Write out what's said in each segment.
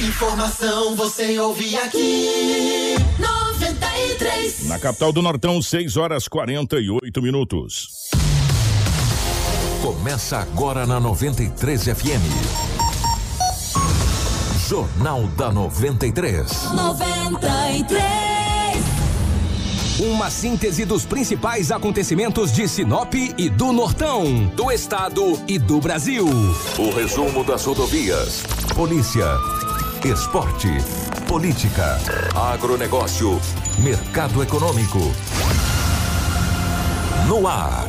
Informação você ouve aqui. 93. Na capital do Nortão, 6 horas 48 minutos. Começa agora na 93 FM. Jornal da 93. 93. Uma síntese dos principais acontecimentos de Sinop e do Nortão, do estado e do Brasil. O resumo das rodovias. Polícia. Esporte. Política. Agronegócio. Mercado econômico. No ar.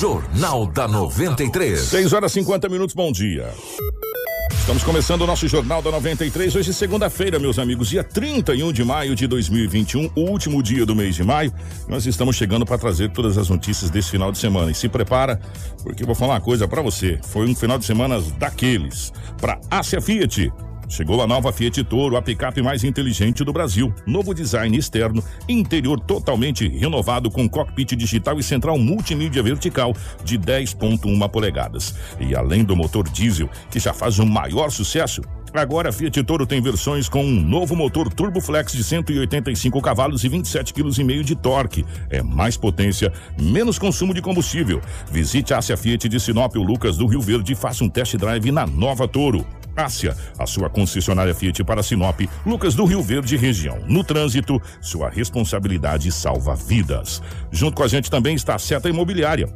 Jornal da 93. 6 horas 50 minutos, bom dia. Estamos começando o nosso Jornal da 93, hoje segunda-feira, meus amigos, dia 31 de maio de 2021, o último dia do mês de maio. Nós estamos chegando para trazer todas as notícias desse final de semana. E se prepara, porque eu vou falar uma coisa para você. Foi um final de semana daqueles. Para Ásia Fiat, Chegou a nova Fiat Toro, a picape mais inteligente do Brasil. Novo design externo, interior totalmente renovado com cockpit digital e central multimídia vertical de 10.1 polegadas. E além do motor diesel, que já faz um maior sucesso, Agora a Fiat Toro tem versões com um novo motor Turboflex de 185 cavalos e 27,5 kg de torque. É mais potência, menos consumo de combustível. Visite a Ásia Fiat de Sinop ou Lucas do Rio Verde e faça um test drive na nova Toro. Ásia, a sua concessionária Fiat para Sinop, Lucas do Rio Verde região. No trânsito, sua responsabilidade salva vidas. Junto com a gente também está a Seta Imobiliária.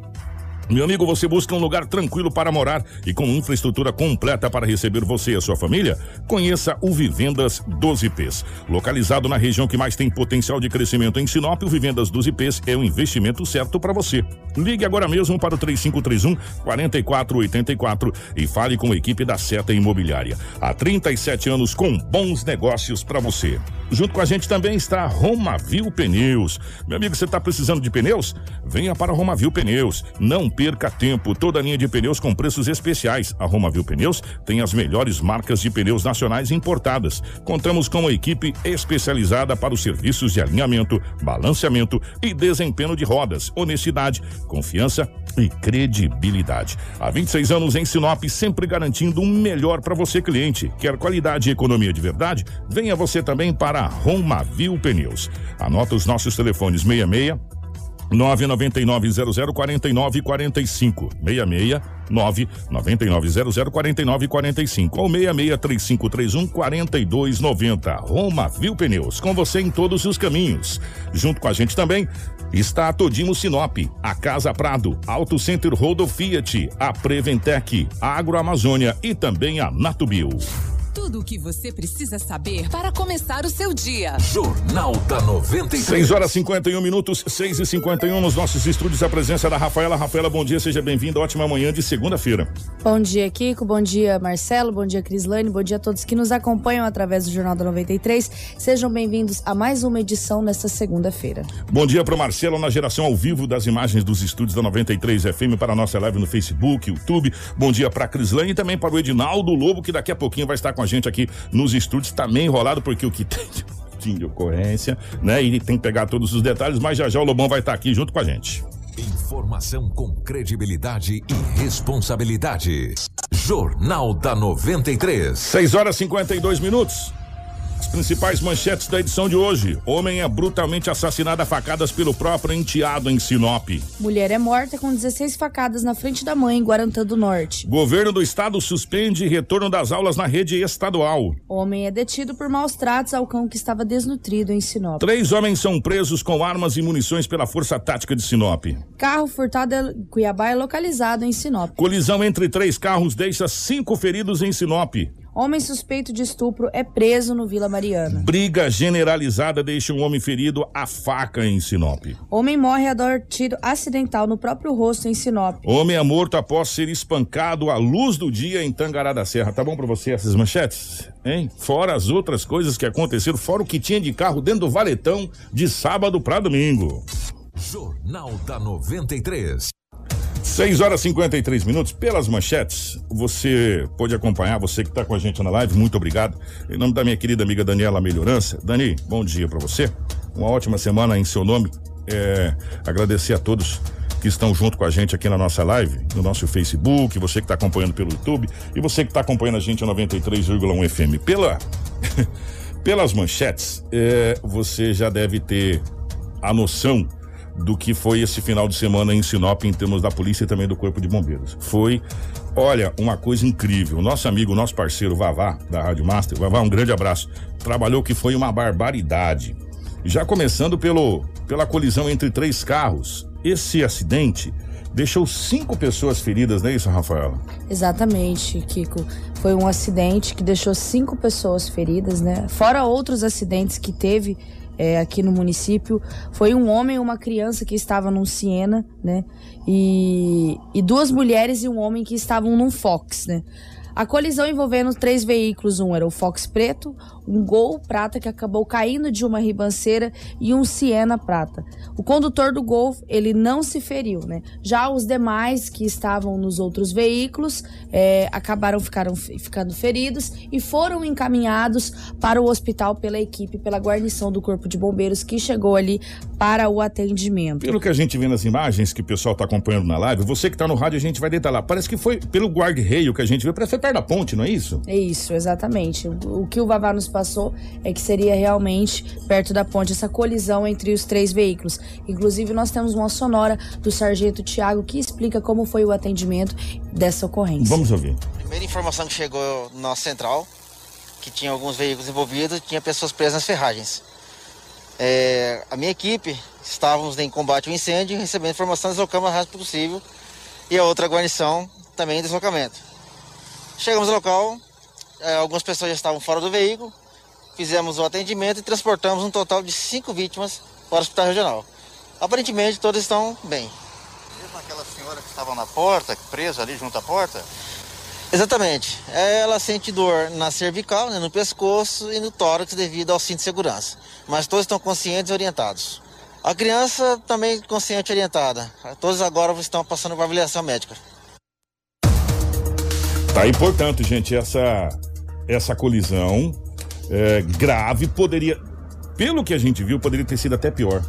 Meu amigo, você busca um lugar tranquilo para morar e com infraestrutura completa para receber você e a sua família? Conheça o Vivendas 12Ps. Localizado na região que mais tem potencial de crescimento em Sinop, o Vivendas 12Ps é o investimento certo para você. Ligue agora mesmo para o 3531 4484 e fale com a equipe da Seta Imobiliária. Há 37 anos com bons negócios para você. Junto com a gente também está a Romavil Pneus. Meu amigo, você está precisando de pneus? Venha para a Romavil Pneus. Não perca tempo. Toda a linha de pneus com preços especiais. A Romavil Pneus tem as melhores marcas de pneus nacionais importadas. Contamos com uma equipe especializada para os serviços de alinhamento, balanceamento e desempenho de rodas. Honestidade, confiança e credibilidade. Há 26 anos em Sinop, sempre garantindo um melhor para você, cliente. Quer qualidade e economia de verdade? Venha você também para a Romavil Pneus. Anota os nossos telefones 66 999-00-4945. 66 999-00-4945 ou 663531-4290. Roma Viu Pneus, com você em todos os caminhos. Junto com a gente também está a Todimo Sinop, a Casa Prado, Auto Center Rodo Fiat, a Preventec, a Agroamazônia e também a Natubio. Tudo o que você precisa saber para começar o seu dia. Jornal da 93. 6 horas 51 minutos, 6 e 51 nos nossos estúdios. A presença da Rafaela. Rafaela, bom dia, seja bem-vinda. Ótima manhã de segunda-feira. Bom dia, Kiko. Bom dia, Marcelo. Bom dia, Crislane. Bom dia a todos que nos acompanham através do Jornal da 93. Sejam bem-vindos a mais uma edição nesta segunda-feira. Bom dia para o Marcelo na geração ao vivo das imagens dos estúdios da 93 FM para a nossa live no Facebook, YouTube. Bom dia para a Crislane e também para o Edinaldo Lobo, que daqui a pouquinho vai estar com a gente aqui nos estúdios, também enrolado, porque o que tem de, de ocorrência, né? E tem que pegar todos os detalhes, mas já já o Lobão vai estar aqui junto com a gente. Informação com credibilidade e responsabilidade. Jornal da 93. 6 horas e 52 minutos. Principais manchetes da edição de hoje. Homem é brutalmente assassinado a facadas pelo próprio enteado em Sinop. Mulher é morta com 16 facadas na frente da mãe em Guarantã do Norte. Governo do estado suspende retorno das aulas na rede estadual. Homem é detido por maus tratos ao cão que estava desnutrido em Sinop. Três homens são presos com armas e munições pela Força Tática de Sinop. Carro furtado em Cuiabá é localizado em Sinop. Colisão entre três carros deixa cinco feridos em Sinop. Homem suspeito de estupro é preso no Vila Mariana. Briga generalizada deixa um homem ferido a faca em Sinop. Homem morre a dar tiro acidental no próprio rosto em Sinop. Homem é morto após ser espancado à luz do dia em Tangará da Serra. Tá bom pra você essas manchetes? Hein? Fora as outras coisas que aconteceram, fora o que tinha de carro dentro do valetão de sábado pra domingo. Jornal da 93. 6 horas e 53 minutos. Pelas manchetes, você pode acompanhar, você que está com a gente na live, muito obrigado. Em nome da minha querida amiga Daniela Melhorança. Dani, bom dia para você. Uma ótima semana em seu nome. É, agradecer a todos que estão junto com a gente aqui na nossa live, no nosso Facebook, você que está acompanhando pelo YouTube e você que está acompanhando a gente a 93,1 FM. Pela, pelas manchetes, é, você já deve ter a noção do que foi esse final de semana em Sinop em termos da polícia e também do Corpo de Bombeiros. Foi, olha, uma coisa incrível. Nosso amigo, nosso parceiro Vavá, da Rádio Master, Vavá, um grande abraço. Trabalhou que foi uma barbaridade. Já começando pelo, pela colisão entre três carros. Esse acidente deixou cinco pessoas feridas, não é isso, Rafaela? Exatamente, Kiko. Foi um acidente que deixou cinco pessoas feridas, né? Fora outros acidentes que teve é, aqui no município. Foi um homem e uma criança que estavam num Siena, né? E, e duas mulheres e um homem que estavam num Fox, né? A colisão envolvendo três veículos, um era o Fox preto, um Gol prata que acabou caindo de uma ribanceira e um Siena prata. O condutor do Gol, ele não se feriu, né? Já os demais que estavam nos outros veículos é, acabaram ficaram, ficando feridos e foram encaminhados para o hospital pela equipe, pela guarnição do Corpo de Bombeiros que chegou ali para o atendimento. Pelo que a gente vê nas imagens que o pessoal está acompanhando na live, você que está no rádio, a gente vai detalhar. Parece que foi pelo guarda-reio que a gente viu, parece que perto da ponte, não é isso? É isso, exatamente. O, o que o Vavá nos passou é que seria realmente perto da ponte essa colisão entre os três veículos. Inclusive, nós temos uma sonora do sargento Tiago que explica como foi o atendimento dessa ocorrência. Vamos ouvir. Primeira informação que chegou na nossa central, que tinha alguns veículos envolvidos, tinha pessoas presas nas ferragens. É, a minha equipe estávamos em combate ao incêndio, recebendo informação, deslocamos o mais rápido possível e a outra guarnição também em deslocamento. Chegamos ao local, é, algumas pessoas já estavam fora do veículo, fizemos o atendimento e transportamos um total de cinco vítimas para o hospital regional. Aparentemente todas estão bem. Mesmo aquela senhora que estava na porta, presa ali junto à porta? Exatamente. Ela sente dor na cervical, né, no pescoço e no tórax devido ao cinto de segurança. Mas todos estão conscientes e orientados. A criança também consciente e orientada. Todos agora estão passando por avaliação médica. Tá aí, portanto, gente, essa, essa colisão é, grave poderia, pelo que a gente viu, poderia ter sido até pior.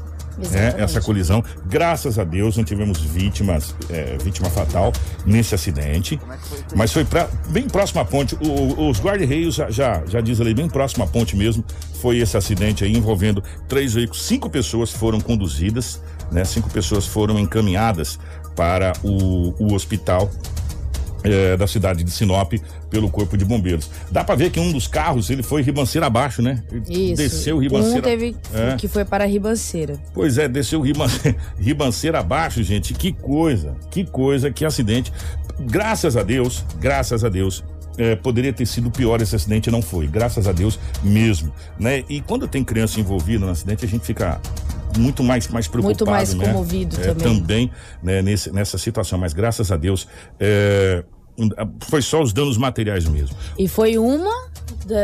Né, essa colisão. Graças a Deus não tivemos vítimas, é, vítima fatal nesse acidente. Mas foi pra, bem próximo à ponte. O, os guarda-reios já, já, já diz ali, bem próximo à ponte mesmo. Foi esse acidente aí envolvendo três veículos. Cinco pessoas foram conduzidas, né? Cinco pessoas foram encaminhadas para o, o hospital é, da cidade de Sinop pelo corpo de bombeiros. Dá para ver que um dos carros ele foi ribanceira abaixo, né? Isso. Desceu ribanceira. Um teve É. que foi para a ribanceira. Pois é, desceu riban... ribanceira abaixo, gente. Que coisa, que coisa, que acidente. Graças a Deus, graças a Deus. é, poderia ter sido pior esse acidente, não foi. Graças a Deus mesmo, né? E quando tem criança envolvida no acidente, a gente fica muito mais mais preocupado, Muito mais né? comovido É, também. também, né, nesse, nessa situação. Mas graças a Deus, é, foi só os danos materiais mesmo. E foi uma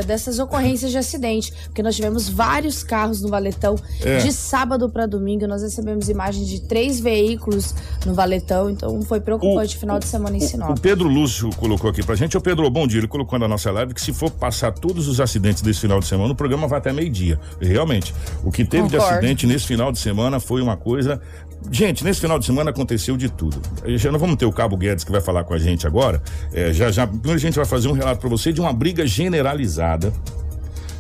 dessas ocorrências de acidente, porque nós tivemos vários carros no Valetão É. de sábado para domingo. Nós recebemos imagens de três veículos no Valetão, então foi preocupante o final de semana em Sinop. O Pedro Lúcio colocou aqui pra gente. Ô Pedro, bom dia. Ele colocou na nossa live que se for passar todos os acidentes desse final de semana, o programa vai até meio-dia. Realmente. O que teve de Concordo. acidente nesse final de semana foi uma coisa. Gente, nesse final de semana aconteceu de tudo. Já não vamos ter o Cabo Guedes que vai falar com a gente agora. É, já, já, a gente vai fazer um relato pra você de uma briga generalizada.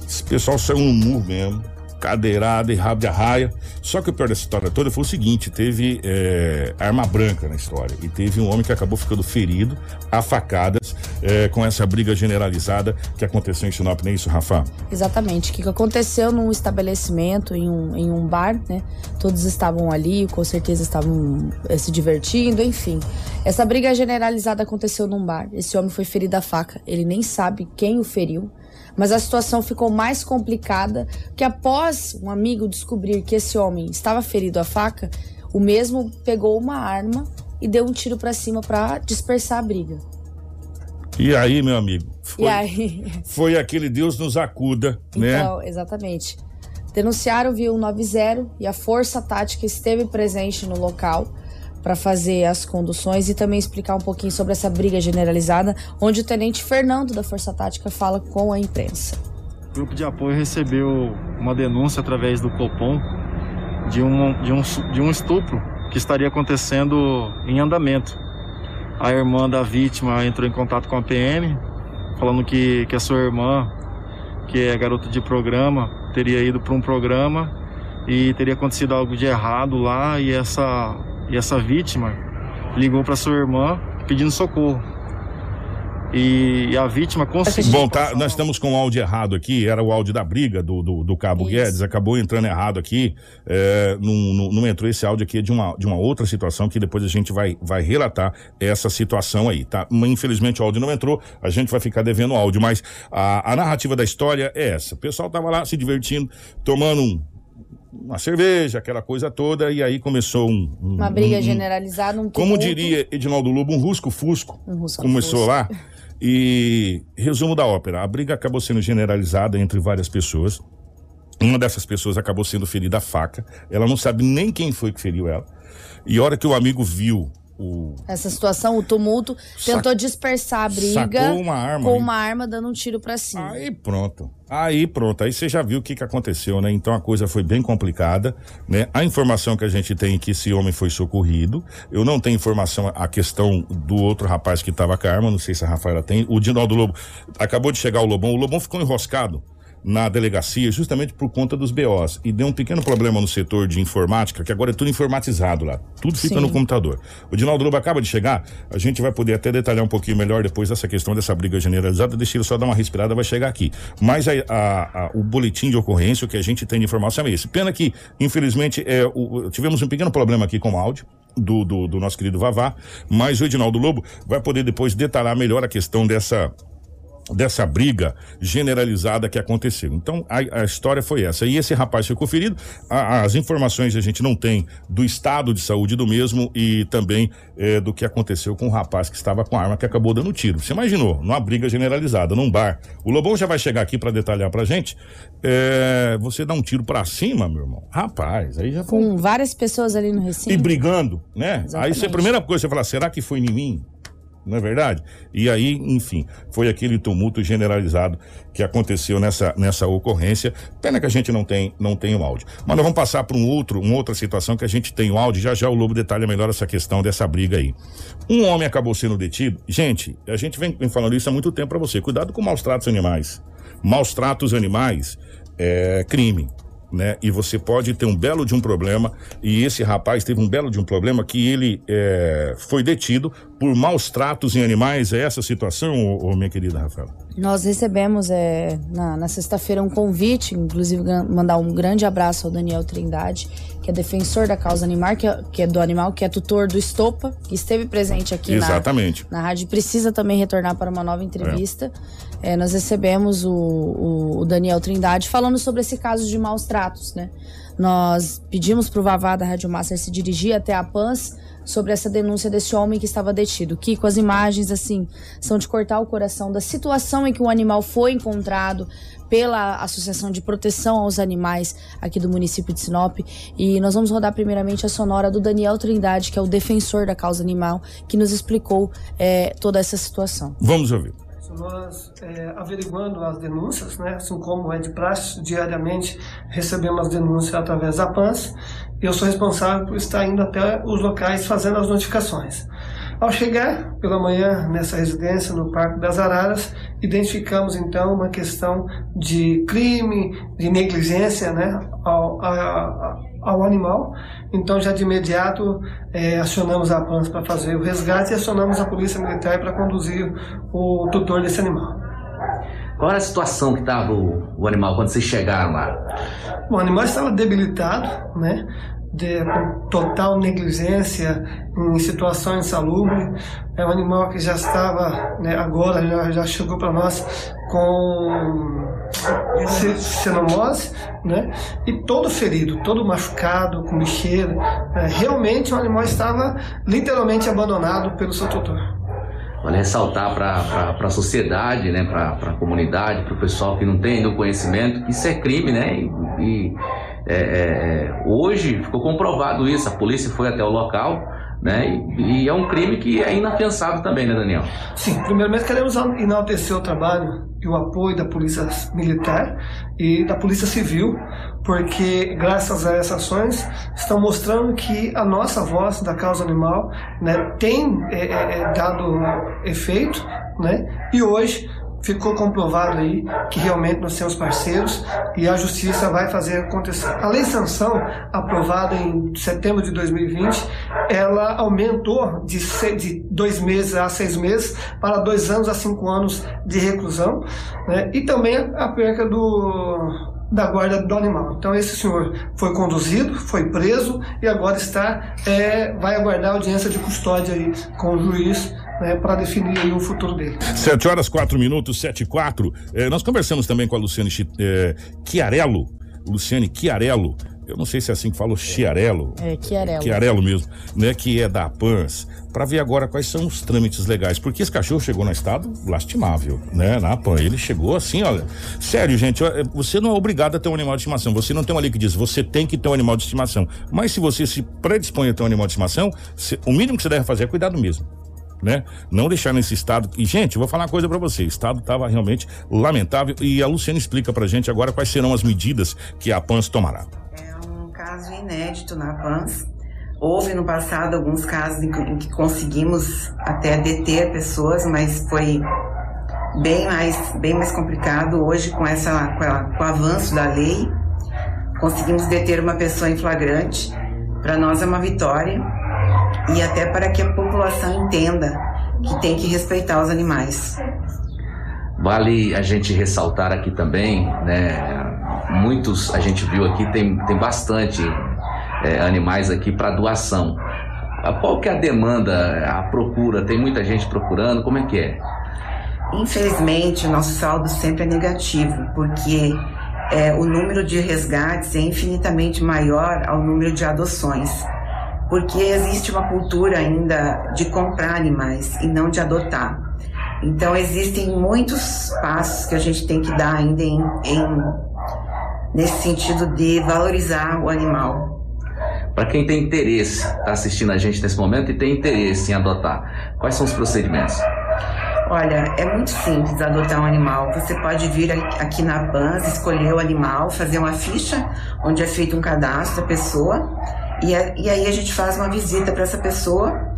Esse pessoal saiu no murro mesmo, cadeirada e rabo de arraia. Só que o pior dessa história toda foi o seguinte: teve é, arma branca na história. E teve um homem que acabou ficando ferido a facadas é, com essa briga generalizada que aconteceu em Sinop, não é isso, Rafa? Exatamente. O que aconteceu num estabelecimento, em um, em um bar, né? Todos estavam ali, com certeza estavam eh, se divertindo, enfim. Essa briga generalizada aconteceu num bar. Esse homem foi ferido a faca. Ele nem sabe quem o feriu. Mas a situação ficou mais complicada que após um amigo descobrir que esse homem estava ferido a faca, o mesmo pegou uma arma e deu um tiro pra cima pra dispersar a briga. E aí, meu amigo? Foi, E aí, foi aquele Deus nos acuda, né? Então, exatamente. Denunciaram via 190 e a Força Tática esteve presente no local para fazer as conduções e também explicar um pouquinho sobre essa briga generalizada, onde o Tenente Fernando da Força Tática fala com a imprensa. O grupo de apoio recebeu uma denúncia através do Copom de um, de um, de um estupro que estaria acontecendo em andamento. A irmã da vítima entrou em contato com a PM, falando que, que a sua irmã, que é garota de programa, teria ido para um programa e teria acontecido algo de errado lá e essa, e essa vítima ligou para sua irmã pedindo socorro e a vítima conseguiu. Bom, tá, nós estamos com o áudio errado aqui, era o áudio da briga do, do, do Cabo Isso. Guedes, acabou entrando errado aqui, é, não, não, não, entrou esse áudio aqui de uma, de uma outra situação que depois a gente vai, vai relatar essa situação aí, tá? Infelizmente o áudio não entrou, a gente vai ficar devendo áudio, mas a, a narrativa da história é essa. O pessoal tava lá se divertindo, tomando um, uma cerveja, aquela coisa toda, e aí começou um. um uma briga um, generalizada, um Como diria Edinaldo Lobo, um rusco-fusco. Um rusco começou lá. E resumo da ópera: a briga acabou sendo generalizada entre várias pessoas. Uma dessas pessoas acabou sendo ferida a faca. Ela não sabe nem quem foi que feriu ela. E a hora que o amigo viu o... Essa situação, o tumulto, Sac... tentou dispersar a briga uma arma, com uma arma dando um tiro para cima. Aí pronto. Aí pronto, aí você já viu o que, que aconteceu, né? Então a coisa foi bem complicada, né? A informação que a gente tem é que esse homem foi socorrido. Eu não tenho informação a questão do outro rapaz que estava com a arma, não sei se a Rafaela tem. O Dinaldo Lobo acabou de chegar o Lobão, o Lobão ficou enroscado na delegacia justamente por conta dos BOs. E deu um pequeno problema no setor de informática, que agora é tudo informatizado lá. Tudo fica Sim. no computador. O Dinaldo Lobo acaba de chegar, a gente vai poder até detalhar um pouquinho melhor depois dessa questão dessa briga generalizada. Deixa ele só dar uma respirada, vai chegar aqui. Mas a, a, a, o boletim de ocorrência, o que a gente tem de informação é esse. Pena que, infelizmente, é, o, tivemos um pequeno problema aqui com o áudio. Do, do, do nosso querido Vavá, mas o Edinaldo Lobo vai poder depois detalhar melhor a questão dessa dessa briga generalizada que aconteceu. Então a, a, história foi essa. E esse rapaz ficou ferido. A, as informações a gente não tem do estado de saúde do mesmo e também é, do que aconteceu com o rapaz que estava com a arma que acabou dando tiro. Você imaginou? Numa briga generalizada, num bar. O Lobão já vai chegar aqui para detalhar pra gente. É, você dá um tiro para cima, meu irmão. Rapaz, aí já foi. Com várias pessoas ali no recinto. E brigando, né? Exatamente. Aí você, a primeira coisa você fala, será que foi em mim? Não é verdade? E aí, enfim, foi aquele tumulto generalizado que aconteceu nessa, nessa ocorrência. Pena que a gente não tem, não tem o áudio. Mas nós vamos passar para um outro, uma outra situação que a gente tem o áudio. Já já o Lobo detalha melhor essa questão dessa briga aí. Um homem acabou sendo detido. Gente, a gente vem, vem falando isso há muito tempo para você. Cuidado com maus tratos animais. Maus tratos animais é crime né? E você pode ter um belo de um problema. E esse rapaz teve um belo de um problema que ele é, foi detido por maus tratos em animais. É essa a situação, ô, ô, minha querida Rafaela? Nós recebemos é, na, na sexta-feira um convite, inclusive mandar um grande abraço ao Daniel Trindade, que é defensor da causa animal, que é, que é do animal, que é tutor do Estopa, que esteve presente aqui Exatamente. Na, na rádio. Precisa também retornar para uma nova entrevista. É. É, nós recebemos o, o, o, Daniel Trindade falando sobre esse caso de maus tratos, né? Nós pedimos para o Vavá da Rádio Master se dirigir até a PANS sobre essa denúncia desse homem que estava detido. Kiko, as imagens, assim, são de cortar o coração da situação em que o animal foi encontrado pela Associação de Proteção aos Animais aqui do município de Sinop. E nós vamos rodar primeiramente a sonora do Daniel Trindade, que é o defensor da causa animal, que nos explicou é, toda essa situação. Vamos ouvir nós é, averiguando as denúncias, né, assim como é de praxe, diariamente recebemos as denúncias através da PANS, eu sou responsável por estar indo até os locais fazendo as notificações. Ao chegar pela manhã nessa residência no Parque das Araras, identificamos então uma questão de crime, de negligência né, ao, a, ao animal. Então, já de imediato, é, acionamos a PANS para fazer o resgate e acionamos a Polícia Militar para conduzir o tutor desse animal. Qual era a situação que estava o, o, animal quando vocês chegaram lá? O animal estava debilitado, né? De total negligência em situação insalubre. É um animal que já estava, né, agora já, já chegou para nós com xenomose, né? E todo ferido, todo machucado, com bicheira. Né? Realmente o animal estava literalmente abandonado pelo seu tutor. Vale ressaltar para a sociedade, né, para a comunidade, para o pessoal que não tem o conhecimento, que isso é crime, né? E, e é, é, é, hoje ficou comprovado isso. A polícia foi até o local, Né? E, e é um crime que é inafiançável também, né, Daniel? Sim, primeiramente queremos enaltecer o trabalho e o apoio da Polícia Militar e da Polícia Civil, porque graças a essas ações estão mostrando que a nossa voz da causa animal né, tem é, é, é dado efeito, né? E hoje ficou comprovado aí que realmente nós temos parceiros e a justiça vai fazer acontecer. A lei sanção aprovada em setembro de 2020, ela aumentou de, de dois meses a seis meses para dois anos a cinco anos de reclusão, né? e também a perca do da guarda do animal. Então esse senhor foi conduzido, foi preso e agora está é, vai aguardar audiência de custódia aí com o juiz né, para definir o futuro dele. Sete horas, quatro minutos, sete e quatro. Eh, nós conversamos também com a Luciane eh, Chiarello, Luciane Chiarello, eu não sei se é assim que fala, Chiarello. É, Chiarello. Chiarello mesmo, né, que é da PANS, para ver agora quais são os trâmites legais, porque esse cachorro chegou no estado lastimável, né, na PAN, ele chegou assim, olha, sério, gente, eh, você não é obrigado a ter um animal de estimação, você não tem uma lei que diz, você tem que ter um animal de estimação, mas se você se predispõe a ter um animal de estimação, o mínimo que você deve fazer é cuidar do mesmo né? Não deixar nesse estado. E, gente, vou falar uma coisa para você: o estado estava realmente lamentável e a Luciana explica pra gente agora quais serão as medidas que a PANS tomará. É um caso inédito na PANS. Houve no passado alguns casos em que conseguimos até deter pessoas, mas foi bem mais, bem mais complicado hoje com, essa, com, com o avanço da lei. Conseguimos deter uma pessoa em flagrante. Para nós é uma vitória e até para que a população entenda que tem que respeitar os animais. Vale a gente ressaltar aqui também, né? Muitos a gente viu aqui tem, tem bastante é, animais aqui para doação. Qual que é a demanda, a procura? Tem muita gente procurando? Como é que é? Infelizmente, o nosso saldo sempre é negativo, porque é, o número de resgates é infinitamente maior ao número de adoções porque existe uma cultura ainda de comprar animais e não de adotar. Então existem muitos passos que a gente tem que dar ainda em, em nesse sentido de valorizar o animal. Para quem tem interesse, está assistindo a gente nesse momento e tem interesse em adotar, quais são os procedimentos? Olha, é muito simples adotar um animal. Você pode vir aqui na PANS, escolher o animal, fazer uma ficha onde é feito um cadastro da pessoa e, a, e aí a gente faz uma visita para essa pessoa,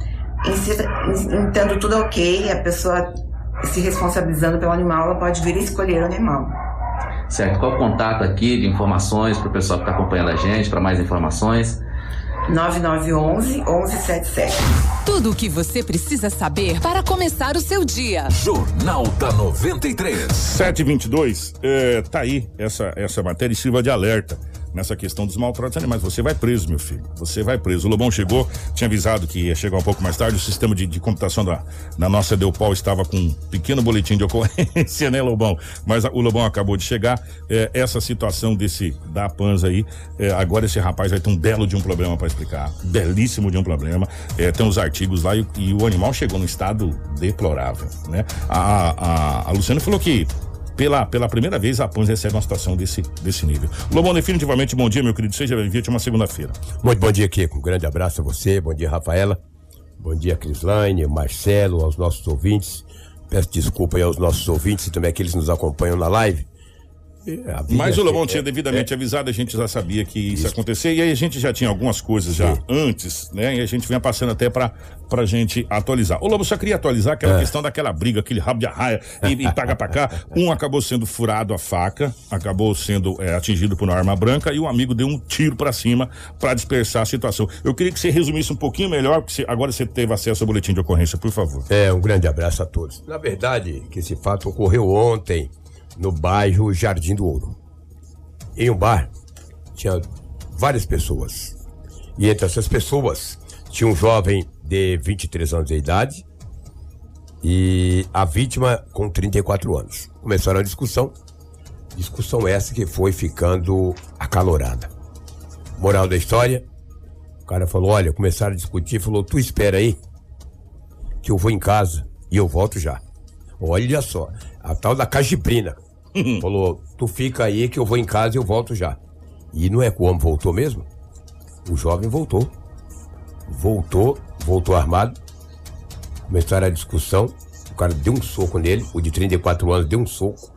entendo tudo ok, a pessoa se responsabilizando pelo animal, ela pode vir escolher o animal. Certo. Qual o contato aqui de informações para o pessoal que está acompanhando a gente, para mais informações? 9911 1177. Tudo o que você precisa saber para começar o seu dia. Jornal da 93. 722, é, tá aí essa, essa matéria e sirva de alerta nessa questão dos maltratos animais. Você vai preso, meu filho. Você vai preso. O Lobão chegou, tinha avisado que ia chegar um pouco mais tarde. O sistema de, de computação da, da nossa Deupol estava com um pequeno boletim de ocorrência, né, Lobão? Mas a, o Lobão acabou de chegar. É, essa situação desse da Panza aí, é, agora esse rapaz vai ter um belo de um problema para explicar. Belíssimo de um problema. É, tem os artigos lá e, e, o animal chegou num estado deplorável, né? A, a, a Luciana falou que pela, pela primeira vez, a PANS recebe uma situação desse, desse nível. Lobão, definitivamente, bom dia, meu querido. Seja bem-vindo uma segunda-feira. Muito bom dia, Kiko. Um grande abraço a você. Bom dia, Rafaela. Bom dia, Crislaine, Marcelo, aos nossos ouvintes. Peço desculpa aí aos nossos ouvintes e também aqueles que nos acompanham na live. Mas o Lobão tinha devidamente é, avisado, a gente já sabia que isso, ia acontecer, e aí a gente já tinha algumas coisas já Sim. antes, né? E a gente vinha passando até pra, pra gente atualizar. O Lobo só queria atualizar aquela é. questão daquela briga, aquele rabo de arraia e, e paga pra cá. Um acabou sendo furado a faca, acabou sendo é, atingido por uma arma branca e o amigo deu um tiro para cima para dispersar a situação. Eu queria que você resumisse um pouquinho melhor, porque você, agora você teve acesso ao boletim de ocorrência, por favor. É, um grande abraço a todos. Na verdade, que esse fato ocorreu ontem no bairro Jardim do Ouro. Em um bar, tinha várias pessoas. E entre essas pessoas, tinha um jovem de 23 anos de idade e a vítima com 34 anos. Começaram a discussão. Discussão essa que foi ficando acalorada. Moral da história: o cara falou: Olha, começaram a discutir. Falou: Tu espera aí, que eu vou em casa e eu volto já. Olha só, a tal da cajibrina. Falou, tu fica aí que eu vou em casa e eu volto já. E não é como voltou mesmo? O jovem voltou. Voltou voltou armado, começaram a discussão, o cara deu um soco nele, o de 34 anos deu um soco.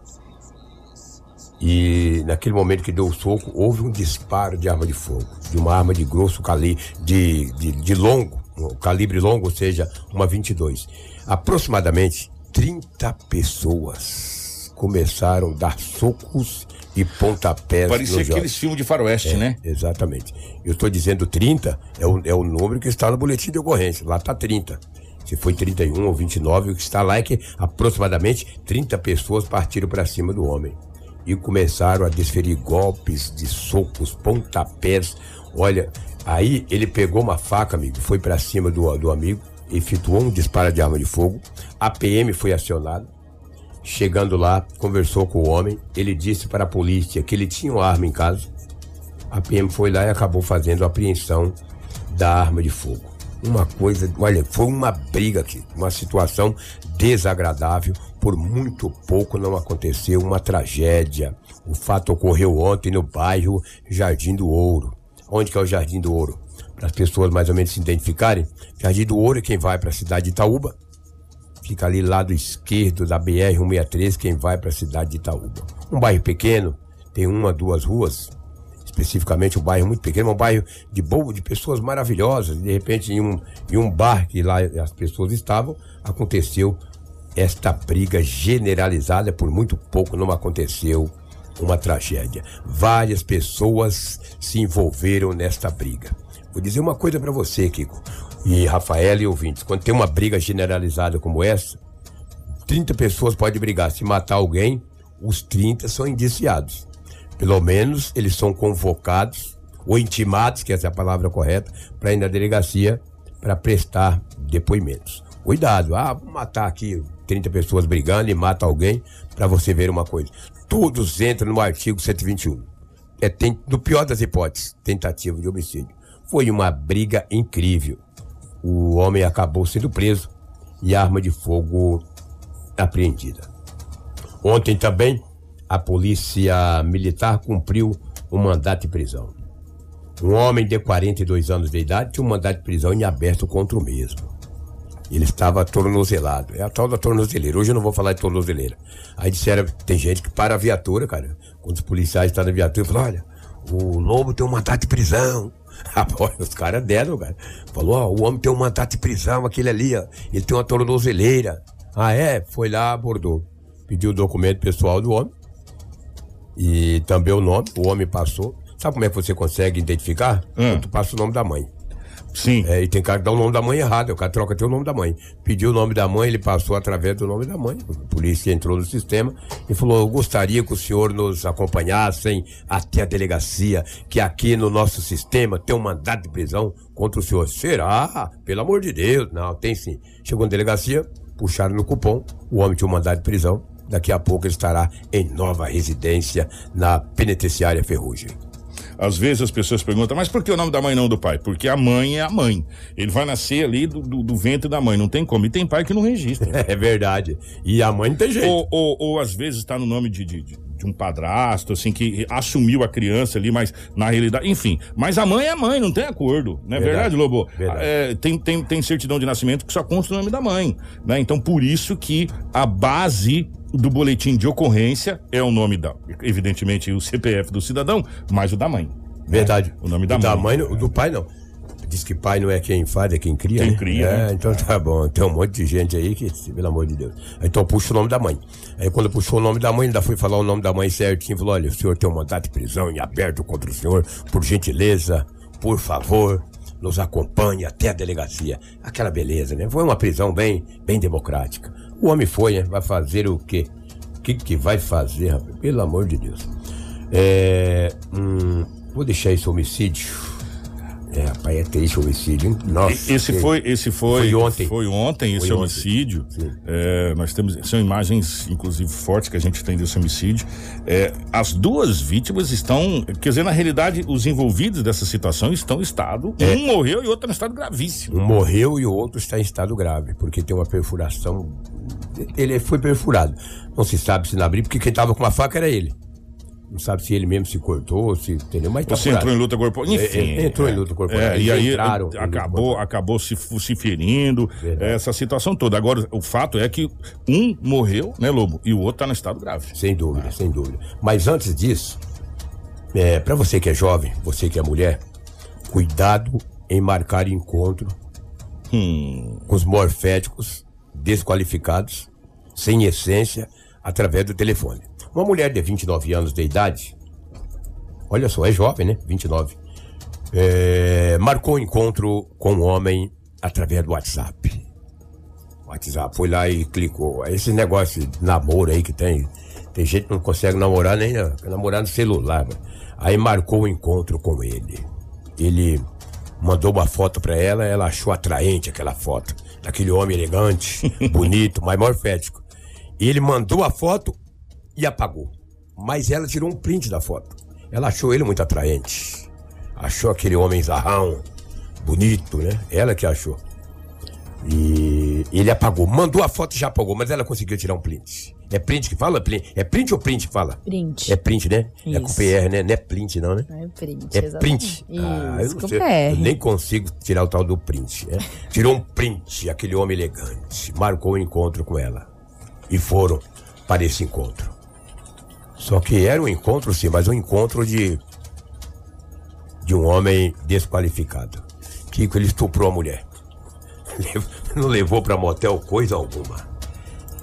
E naquele momento que deu o soco, houve um disparo de arma de fogo, de uma arma de grosso calibre, de, de, de longo, um calibre longo, ou seja, uma 22. Aproximadamente 30 pessoas começaram a dar socos e pontapés. Parecia aqueles filmes de faroeste, É, né? Exatamente. Eu estou dizendo 30, é o, é o número que está no boletim de ocorrência. Lá está 30. Se foi 31 ou 29, o que está lá é que aproximadamente 30 pessoas partiram para cima do homem. E começaram a desferir golpes de socos, pontapés. Olha, aí ele pegou uma faca, amigo, foi para cima do, do amigo, efetuou um disparo de arma de fogo. A PM foi acionada. Chegando lá, conversou com o homem. Ele disse para a polícia que ele tinha uma arma em casa. A PM foi lá e acabou fazendo a apreensão da arma de fogo. Uma coisa, olha, foi uma briga aqui, uma situação desagradável. Por muito pouco não aconteceu uma tragédia. O fato ocorreu ontem no bairro Jardim do Ouro. Onde que é o Jardim do Ouro? Para as pessoas mais ou menos se identificarem, Jardim do Ouro é quem vai para a cidade de Itaúba. Fica ali lado esquerdo da BR-163, quem vai para a cidade de Itaúba. Um bairro pequeno, tem uma, duas ruas, especificamente um bairro muito pequeno, um bairro de boa, de pessoas maravilhosas. De repente, em um, em um bar que lá as pessoas estavam, aconteceu esta briga generalizada. Por muito pouco não aconteceu uma tragédia. Várias pessoas se envolveram nesta briga. Vou dizer uma coisa para você, Kiko, e Rafael e ouvintes: quando tem uma briga generalizada como essa, 30 pessoas podem brigar. Se matar alguém, os 30 são indiciados. Pelo menos eles são convocados ou intimados, que essa é a palavra correta, para ir na delegacia para prestar depoimentos. Cuidado, ah, vou matar aqui 30 pessoas brigando e mata alguém, para você ver uma coisa. Todos entram no artigo 121. É, tem, no pior das hipóteses, tentativa de homicídio. Foi uma briga incrível. O homem acabou sendo preso e arma de fogo apreendida. Ontem também, a polícia militar cumpriu um mandato de prisão. Um homem de 42 anos de idade tinha um mandato de prisão em aberto contra o mesmo. Ele estava tornozelado. É a tal da tornozeleira. Hoje eu não vou falar de tornozeleira. Aí disseram, tem gente que para a viatura, cara. Quando os policiais estão na viatura, falam, olha, o Lobo tem um mandato de prisão. Os caras deram, cara. Falou, ó, o homem tem um mandato de prisão, aquele ali, ó. Ele tem uma tornozeleira. Ah, é? Foi lá, abordou. Pediu o documento pessoal do homem. E também o nome, o homem passou. Sabe como é que você consegue identificar? Quando tu passa o nome da mãe. Sim. É, e tem cara que dá o nome da mãe errado, o cara troca até o nome da mãe. Pediu o nome da mãe, ele passou através do nome da mãe. A polícia entrou no sistema e falou: Eu gostaria que o senhor nos acompanhassem até a delegacia, que aqui no nosso sistema tem um mandado de prisão contra o senhor. Será? Pelo amor de Deus. Não, tem sim. Chegou na delegacia, puxaram no cupom, o homem tinha um mandado de prisão. Daqui a pouco ele estará em nova residência na penitenciária Ferrugem. Às vezes as pessoas perguntam, mas por que o nome da mãe não do pai? Porque a mãe é a mãe. Ele vai nascer ali do, do, do ventre da mãe, não tem como. E tem pai que não registra. É verdade. E a mãe não tem jeito. Ou, ou, ou às vezes está no nome de, de, de- um padrasto, assim, que assumiu a criança ali, mas na realidade, enfim. Mas a mãe é a mãe, não tem acordo. Não é verdade, Verdade. Lobo? Verdade. É, tem, tem, tem certidão de nascimento que só consta o nome da mãe. Né? Então, por isso que a base do boletim de ocorrência é o nome da, evidentemente, o CPF do cidadão, mas o da mãe. Verdade. O nome da O da mãe. mãe, o do pai não. Diz que pai não é quem faz, é quem cria. Quem né? cria, É, né? então tá bom. Tem um monte de gente aí que, pelo amor de Deus. Então puxa o nome da mãe. Aí quando puxou o nome da mãe, ainda foi falar o nome da mãe certinho. Falou: olha, o senhor tem um mandato de prisão em aberto contra o senhor. Por gentileza, por favor, nos acompanhe até a delegacia. Aquela beleza, né? Foi uma prisão bem, bem democrática. O homem foi, né? Vai fazer o quê? O que, que vai fazer, rapaz? Pelo amor de Deus. É. hum, vou deixar esse homicídio. É, rapaz, é triste o homicídio, hein? Nossa. Esse que- foi, esse foi, Foi ontem. Foi ontem esse Foi ontem. homicídio. É, nós temos, são imagens, inclusive, fortes que a gente tem desse homicídio. É, as duas vítimas estão, quer dizer, na realidade, os envolvidos dessa situação estão em estado. É. Um morreu e o outro está em estado gravíssimo. Um morreu e o outro está em estado grave, porque tem uma perfuração. Ele foi perfurado. Não se sabe se na briga, porque quem estava com a faca era ele. Não sabe se ele mesmo se cortou, se entendeu? Mas tá Você entrou em luta corporal, enfim. É, é, entrou em luta corporal. É, e aí entraram acabou, acabou se, se ferindo, essa situação toda. Agora, o fato é que um morreu, né, Lobo? E o outro tá no estado grave. Sem dúvida, sem dúvida. Mas antes disso, é, para você que é jovem, você que é mulher, cuidado em marcar encontro Hum. com os morféticos desqualificados, sem essência, através do telefone. Uma mulher de 29 anos de idade, olha só, é jovem, né? 29. É, marcou um encontro com um homem através do WhatsApp. WhatsApp, foi lá e clicou. Esse negócio de namoro aí que tem. Tem gente que não consegue namorar nem né, namorar no celular. velho. Aí marcou o encontro com ele. Ele mandou uma foto pra ela, ela achou atraente aquela foto. Daquele homem elegante, bonito, mas morfético. E ele mandou a foto e apagou. Mas ela tirou um print da foto. Ela achou ele muito atraente. Achou aquele homem zarrão, bonito, né? Ela que achou. E ele apagou. Mandou a foto e já apagou, mas ela conseguiu tirar um print. É print que fala? É print ou print que fala? Print. É print, né? É com Isso. PR, né? Não é print, não, né? É print, É exatamente. print. Ah, eu Isso, não sei. PR. Eu nem consigo tirar o tal do print. né? Tirou um print, aquele homem elegante. Marcou o encontro com ela. E foram para esse encontro. Só que era um encontro, sim, mas um encontro de. de um homem desqualificado. Kiko, ele estuprou a mulher. Não levou para motel coisa alguma.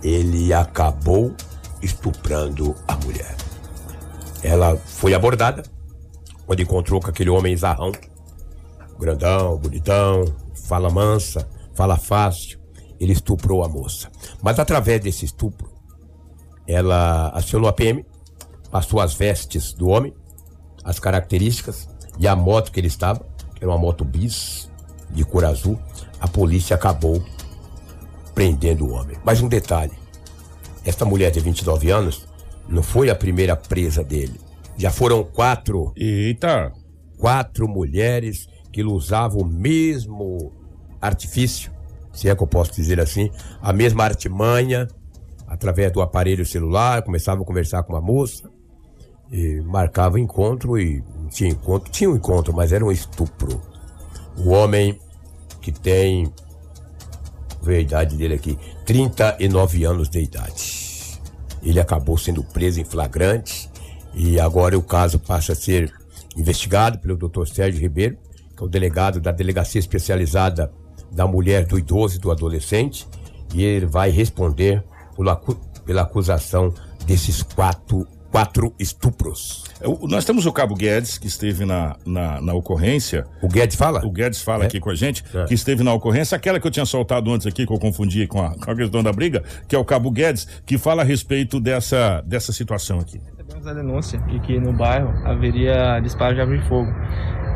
Ele acabou estuprando a mulher. Ela foi abordada quando encontrou com aquele homem zarrão, grandão, bonitão, fala mansa, fala fácil. Ele estuprou a moça. Mas através desse estupro, ela acionou a PM, passou as vestes do homem, as características e a moto que ele estava, que era uma moto bis de cor azul. A polícia acabou prendendo o homem. Mas um detalhe: esta mulher de 29 anos não foi a primeira presa dele. Já foram quatro. Eita! Quatro mulheres que usavam o mesmo artifício, se é que eu posso dizer assim, a mesma artimanha, através do aparelho celular, começava a conversar com uma moça, e marcava encontro e não tinha encontro, tinha um encontro, mas era um estupro. O homem que tem, vê a idade dele aqui, 39 anos de idade. Ele acabou sendo preso em flagrante e agora o caso passa a ser investigado pelo Dr. Sérgio Ribeiro, que é o delegado da Delegacia Especializada da Mulher, do Idoso e do Adolescente, e ele vai responder pela acusação desses quatro, quatro estupros. O- Nós temos o Cabo Guedes, que esteve na, na, na ocorrência. O Guedes fala? O Guedes fala É? aqui com a gente, É. que esteve na ocorrência, aquela que eu tinha soltado antes aqui, que eu confundi com a, com a questão da briga, que é o Cabo Guedes, que fala a respeito dessa, dessa situação aqui. Recebemos a denúncia de que no bairro haveria disparo de arma de fogo.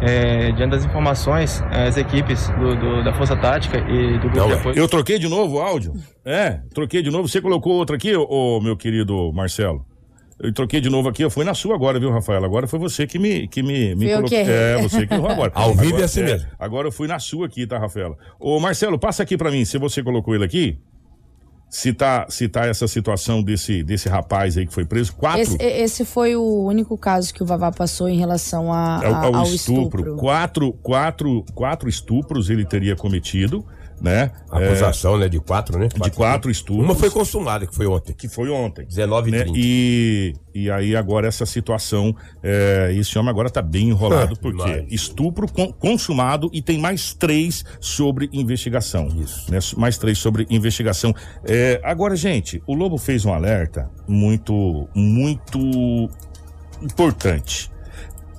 É, diante das informações, as equipes do- do- da Força Tática e do Grupo de Apoio... Eu troquei de novo o áudio. É, troquei de novo. Você colocou outro aqui, ô, meu querido Marcelo? Eu troquei de novo aqui, eu fui na sua agora, viu, Rafael? Agora foi você que me, que me, me errei. É, você que errou agora. Ao vivo Agora- é assim mesmo. Agora eu fui na sua aqui, tá, Rafaela? Ô, Marcelo, passa aqui pra mim, se você colocou ele aqui, se tá, se tá essa situação desse, desse rapaz aí que foi preso. Quatro Esse, esse foi o único caso que o Vavá passou em relação a, ao, a- ao ao estupro. estupro. Quatro, quatro, quatro estupros ele teria cometido, né? Acusação, né? De quatro, né? De quatro estupros. Uma foi consumada, que foi ontem. Que foi ontem. 19 e né? 30. E, e aí agora essa situação, é, esse homem agora tá bem enrolado, Ah, porque mas- estupro con- consumado e tem mais três sobre investigação. Isso. Né? Mais três sobre investigação. É, agora, gente, o Lobo fez um alerta muito, muito importante.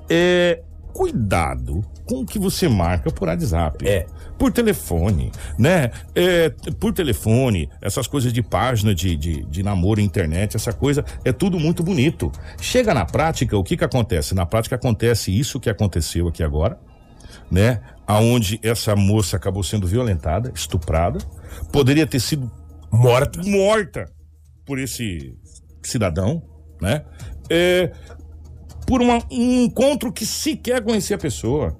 É, cuidado com o que você marca por WhatsApp. É. Por telefone, né? É, por telefone, essas coisas de página de, de, de namoro, internet, essa coisa, é tudo muito bonito. Chega na prática, o que que acontece? Na prática acontece isso que aconteceu aqui agora, né? Aonde essa moça acabou sendo violentada, estuprada, poderia ter sido morta, morta por esse cidadão, né? É, por uma- um encontro que sequer conhecia a pessoa,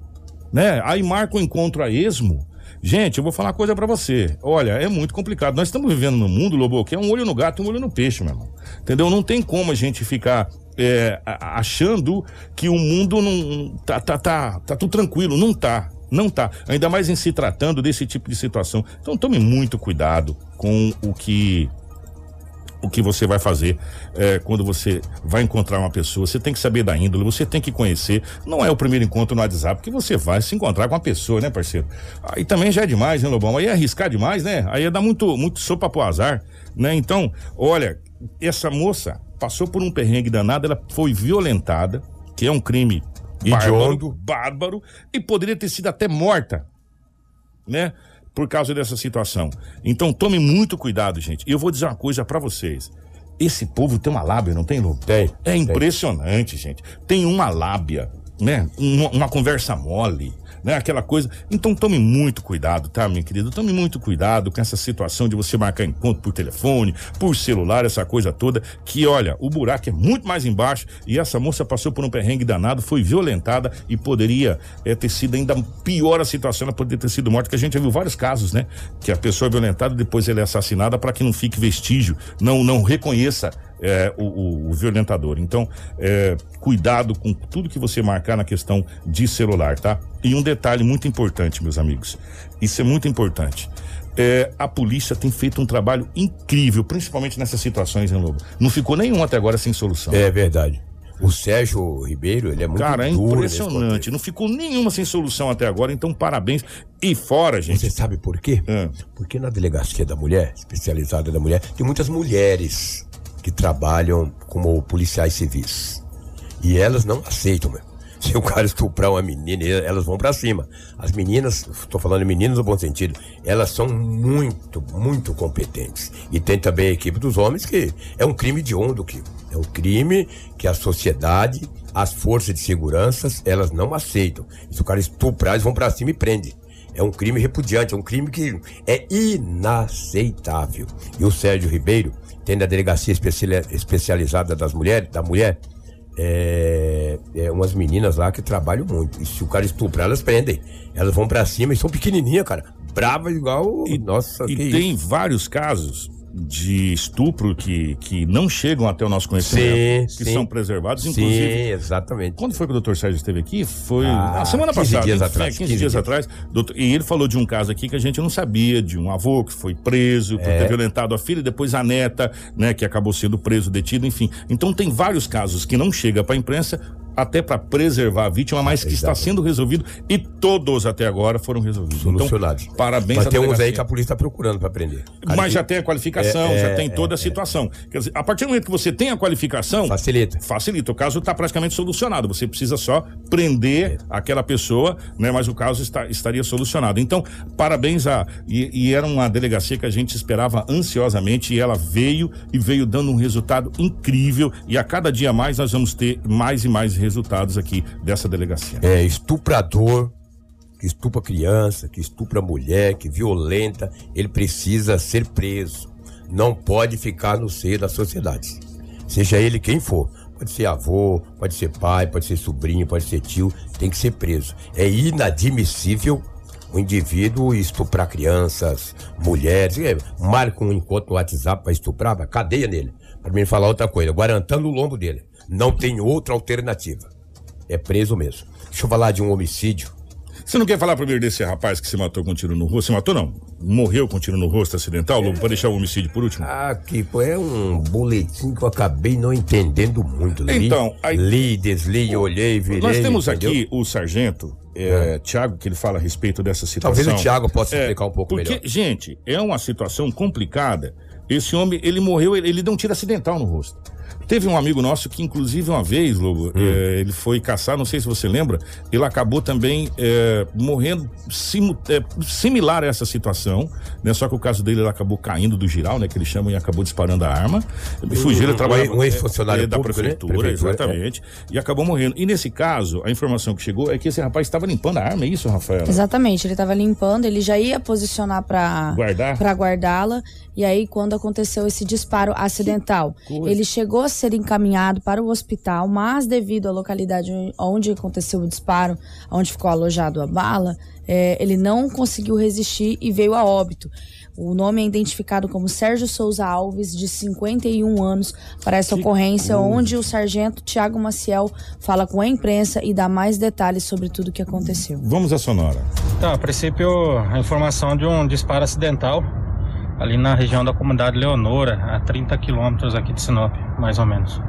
né? Aí marca o encontro a esmo. Gente, eu vou falar uma coisa pra você. Olha, é muito complicado. Nós estamos vivendo num mundo, Lobo, que é um olho no gato e um olho no peixe, meu irmão. Entendeu? Não tem como a gente ficar é, achando que o mundo não tá, tá, tá, tá tudo tranquilo. Não tá. Não tá. Ainda mais em se tratando desse tipo de situação. Então tome muito cuidado com o que o que você vai fazer é, quando você vai encontrar uma pessoa. Você tem que saber da índole, você tem que conhecer. Não é o primeiro encontro no WhatsApp que você vai se encontrar com uma pessoa, né, parceiro? Aí também já é demais, né, Lobão? Aí é arriscar demais, né? Aí é dar muito, muito sopa pro azar, né? Então, olha, essa moça passou por um perrengue danado, ela foi violentada, que é um crime bárbaro, bárbaro, e poderia ter sido até morta né? Por causa dessa situação. Então tome muito cuidado, gente. E eu vou dizer uma coisa pra vocês. Esse povo tem uma lábia, não tem, Lu? Tem. É impressionante, gente. Tem uma lábia, né? Uma, uma conversa mole, né? Aquela coisa. Então tome muito cuidado, tá, minha querida? Tome muito cuidado com essa situação de você marcar encontro por telefone, por celular, essa coisa toda. Que olha, o buraco é muito mais embaixo e essa moça passou por um perrengue danado, foi violentada e poderia eh, ter sido ainda pior a situação, ela poderia ter sido morta, que a gente já viu vários casos, né? Que a pessoa é violentada, depois ela é assassinada para que não fique vestígio, não, não reconheça é, o, o- violentador. Então, é, cuidado com tudo que você marcar na questão de celular, tá? E um detalhe muito importante, meus amigos. Isso é muito importante. É, a polícia tem feito um trabalho incrível, principalmente nessas situações, hein, Lobo? Não ficou nenhum até agora sem solução. É verdade. O Sérgio Ribeiro, ele é muito Cara, é impressionante. Não ficou nenhuma sem solução até agora, então parabéns. E fora, gente. Você sabe por quê? Porque na delegacia da mulher, especializada da mulher, tem muitas mulheres que trabalham como policiais civis. E elas não aceitam, meu. Se o cara estuprar uma menina, elas vão pra cima. As meninas, estou falando meninas no bom sentido, elas são muito, muito competentes. E tem também a equipe dos homens que é um crime de onda, que é um crime que a sociedade, as forças de segurança, elas não aceitam. Se o cara estuprar, eles vão pra cima e prende. É um crime repudiante, é um crime que é inaceitável. E o Sérgio Ribeiro tem na delegacia especiali- especializada das mulheres, da mulher, é, é umas meninas lá que trabalham muito. E se o cara estuprar, elas prendem. Elas vão pra cima e são pequenininhas, cara. Bravas igual. nossa, E tem isso. vários casos de estupro que, que não chegam até o nosso conhecimento, Sim, que sim. são preservados, Sim, inclusive. exatamente. Quando foi que o doutor Sérgio esteve aqui? Foi Ah, na semana 15 passada. dias atrás, É, 15, 15 dias dias. atrás. doutor- e ele falou de um caso aqui que a gente não sabia, de um avô que foi preso por É. ter violentado a filha, depois a neta, né, que acabou sendo preso, detido, enfim. Então tem vários casos que não chega para a imprensa até para preservar a vítima, mas que está sendo resolvido e todos até agora foram resolvidos. Solucionados. Então, parabéns Mas tem uns aí que a polícia está procurando pra prender. Mas já tem a qualificação, É, já é, tem é, toda a situação. Quer dizer, a partir do momento que você tem a qualificação. Facilita. Facilita. O caso está praticamente solucionado. Você precisa só prender aquela pessoa, né? Mas o caso está, estaria solucionado. Então, parabéns a. E, e era uma delegacia que a gente esperava ansiosamente e ela veio e veio dando um resultado incrível. E a cada dia mais nós vamos ter mais e mais resultados aqui dessa delegacia. É, estuprador, que estupra criança, que estupra mulher, que violenta, ele precisa ser preso. Não pode ficar no seio da sociedade. Seja ele quem for. Pode ser avô, pode ser pai, pode ser sobrinho, pode ser tio, tem que ser preso. É inadmissível o indivíduo estuprar crianças, mulheres. É, marca um encontro no WhatsApp para estuprar, vai cadeia nele. Para mim falar outra coisa, guarantando o lombo dele. Não tem outra alternativa. É preso mesmo. Deixa eu falar de um homicídio. Você não quer falar primeiro desse rapaz que se matou com um tiro no rosto? Se matou, não. Morreu com um tiro no rosto acidental, Lobo, para deixar o homicídio por último? Ah, Kiko, é um boletim que eu acabei não entendendo muito. Li, Então, aí- li, desli, olhei, virei. Nós temos entendeu? aqui o sargento, é, Tiago, que ele fala a respeito dessa situação. Talvez o Thiago possa É, explicar um pouco porque, melhor. gente, é uma situação complicada. Esse homem, ele morreu, ele, ele deu um tiro acidental no rosto. Teve um amigo nosso que, inclusive, uma vez, Lobo, Hum. é, ele foi caçar, não sei se você lembra, ele acabou também é, morrendo simu- é, similar a essa situação, né? Só que o caso dele, ele acabou caindo do giral, né? Que eles chamam e acabou disparando a arma. Ele fugiu, ele trabalhava... um ex-funcionário é, da público, né? prefeitura, Prefeitura, exatamente. E acabou morrendo. E nesse caso, a informação que chegou é que esse rapaz estava limpando a arma, é isso, Rafael? Exatamente, ele tava limpando, ele já ia posicionar pra Guardar? pra guardá-la. E aí, quando aconteceu esse disparo acidental, ele chegou a ser encaminhado para o hospital, mas devido à localidade onde aconteceu o disparo, onde ficou alojado a bala, é, ele não conseguiu resistir e veio a óbito. O nome é identificado como Sérgio Souza Alves, de 51 anos, para essa Que ocorrência, coisa. onde o sargento Tiago Maciel fala com a imprensa e dá mais detalhes sobre tudo o que aconteceu. Vamos à sonora. Então, a princípio, a informação de um disparo acidental ali na região da comunidade Leonora, a 30 quilômetros aqui de Sinop, mais ou menos.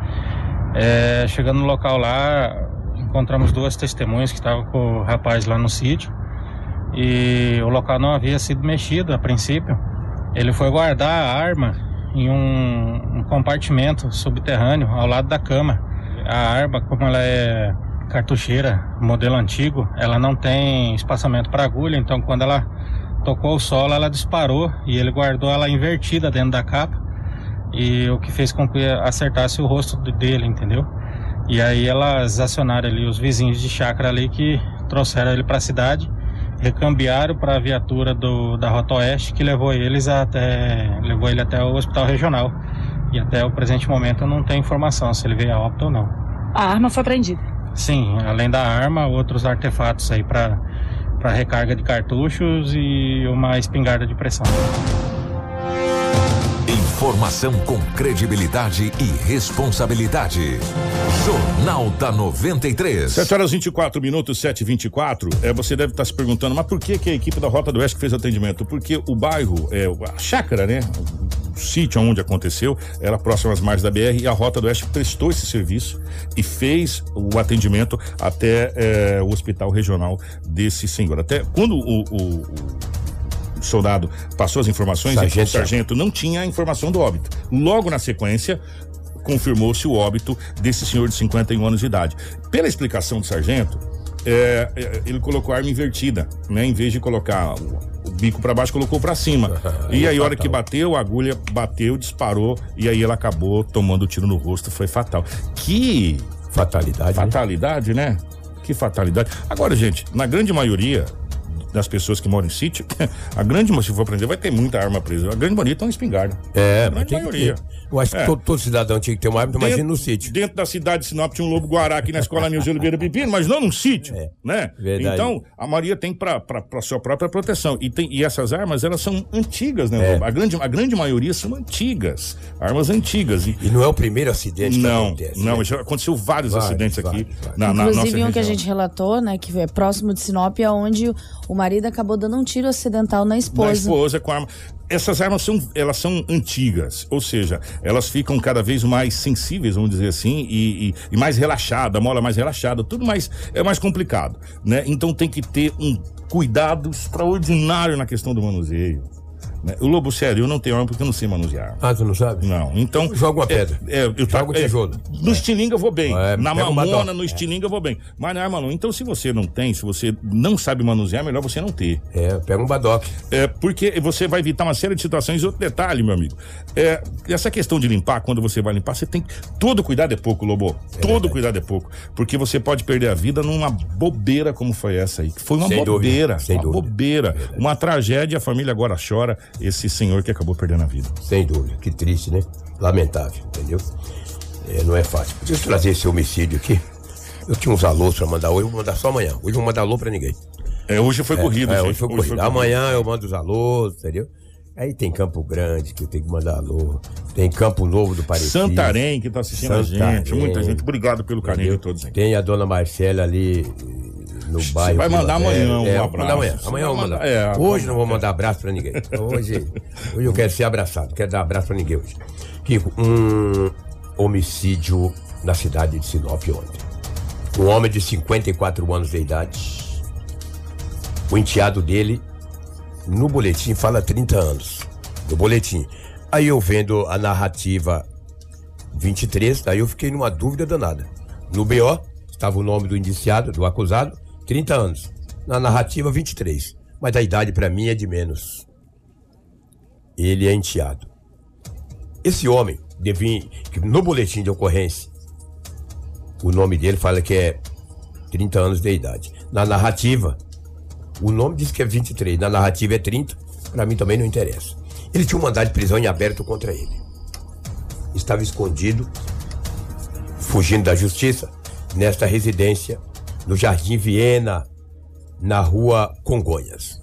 É, chegando no local lá, encontramos duas testemunhas que estavam com o rapaz lá no sítio e o local não havia sido mexido a princípio. Ele foi guardar a arma em um, um compartimento subterrâneo ao lado da cama. A arma, como ela é cartucheira, modelo antigo, ela não tem espaçamento para agulha, então quando ela tocou o solo, ela disparou e ele guardou ela invertida dentro da capa e o que fez com que acertasse o rosto dele, entendeu? E aí elas acionaram ali os vizinhos de chácara ali que trouxeram ele para a cidade, recambiaram para a viatura do, da Rota Oeste que levou eles até levou ele até o hospital regional. E até o presente momento eu não tenho informação se ele veio a óbito ou não. A arma foi apreendida. Sim, além da arma, outros artefatos aí para para recarga de cartuchos e uma espingarda de pressão. Informação com credibilidade e responsabilidade. Jornal da 93. 7 horas 24 minutos, 7 e 24 é, Você deve estar se perguntando, mas por que, que a equipe da Rota do Oeste fez atendimento? Porque o bairro, é, a chácara, né? O sítio onde aconteceu era próximo às margens da BR e a Rota do Oeste prestou esse serviço e fez o atendimento até é, o hospital regional desse senhor. Até quando o- o- o soldado passou as informações, Sargento. o sargento não tinha a informação do óbito. Logo na sequência, confirmou-se o óbito desse senhor de 51 anos de idade. Pela explicação do sargento, é, é, ele colocou a arma invertida, né? Em vez de colocar o, o bico para baixo, colocou para cima. e aí, a hora que bateu, a agulha bateu, disparou, e aí ela acabou tomando o tiro no rosto. Foi fatal. Que fatalidade. Fatalidade, né? Que fatalidade. Agora, gente, na grande maioria das pessoas que moram em sítio, a grande, se for prender, vai ter muita arma presa. A grande maioria tem uma espingarda. É, a mas grande tem que maioria. Eu acho que É. todo, todo cidadão tinha que ter uma arma, então imagina no sítio. Dentro da cidade de Sinop tinha um lobo guará aqui na escola Nilson Oliveira Pepino, mas não num sítio, né? É, verdade. Então, a maioria tem para sua própria proteção. E, tem, e essas armas, elas são antigas, né? É. A, grande, a grande maioria são antigas. Armas antigas. E, E não é o primeiro acidente que não, acontece. Não, né? aconteceu vários, Vários, acidentes aqui na, na Inclusive nossa um que a gente relatou, né, que é próximo de Sinop, é onde o marido acabou dando um tiro acidental na esposa. Da esposa com arma. Essas armas são, elas são antigas, ou seja, elas ficam cada vez mais sensíveis, vamos dizer assim, e, e- e mais relaxada, mola mais relaxada, tudo mais é mais complicado, né? Então tem que ter um cuidado extraordinário na questão do manuseio. Né? O lobo sério, eu não tenho arma porque eu não sei manusear. Ah, tu não sabe? Não. Então. Joga uma é, pedra. É, eu Joga um é, tijolo. No estilingue eu vou bem. É, na mamona, no estilingue eu vou bem. Mas na arma não. Então, se você não tem, se você não sabe manusear, é melhor você não ter. É, pega um badoque. É, porque você vai evitar uma série de situações. E outro detalhe, meu amigo. É, essa questão de limpar, quando você vai limpar, você tem. Todo cuidado é pouco, Lobo. Todo cuidado é pouco. Porque você pode perder a vida numa bobeira como foi essa aí. Que foi uma Sem dúvida, bobeira. sem uma dúvida. bobeira. Uma tragédia. A família agora chora. Esse senhor que acabou perdendo a vida. Sem dúvida. Que triste, né? Lamentável, entendeu? É, não é fácil. Deixa eu trazer esse homicídio aqui. Eu tinha uns alôs pra mandar hoje, eu vou mandar só amanhã. Hoje eu vou mandar alô pra ninguém. É, hoje foi corrido, É, gente. hoje foi Hoje corrido. foi Amanhã eu mando os alôs, entendeu? Aí tem Campo Grande, que eu tenho que mandar alô. Tem Campo Novo do Parecido. Santarém, que tá assistindo a gente. Santarém. Muita gente. Obrigado pelo carinho de todos. hein? Tem a dona Marcela ali no bairro. vai mandar Vila amanhã um é, abraço. mandar amanhã. Você Amanhã eu vou mandar. é, hoje não vou mandar abraço pra ninguém. Hoje, hoje eu quero ser abraçado. Não quero dar abraço pra ninguém hoje. Kiko, um homicídio na cidade de Sinop ontem. Um homem de 54 anos de idade. O enteado dele, no boletim, fala 30 anos. No boletim. Aí eu vendo a narrativa 23, daí eu fiquei numa dúvida danada. No BO, estava o nome do indiciado, do acusado, 30 anos. Na narrativa, 23. Mas a idade para mim é de menos. Ele é enteado. Esse homem, no boletim de ocorrência, o nome dele fala que é 30 anos de idade. Na narrativa, o nome diz que é 23, na narrativa é 30, para mim também não interessa. Ele tinha um mandado de prisão em aberto contra ele. Estava escondido fugindo da justiça, nesta residência, no Jardim Viena, na rua Congonhas.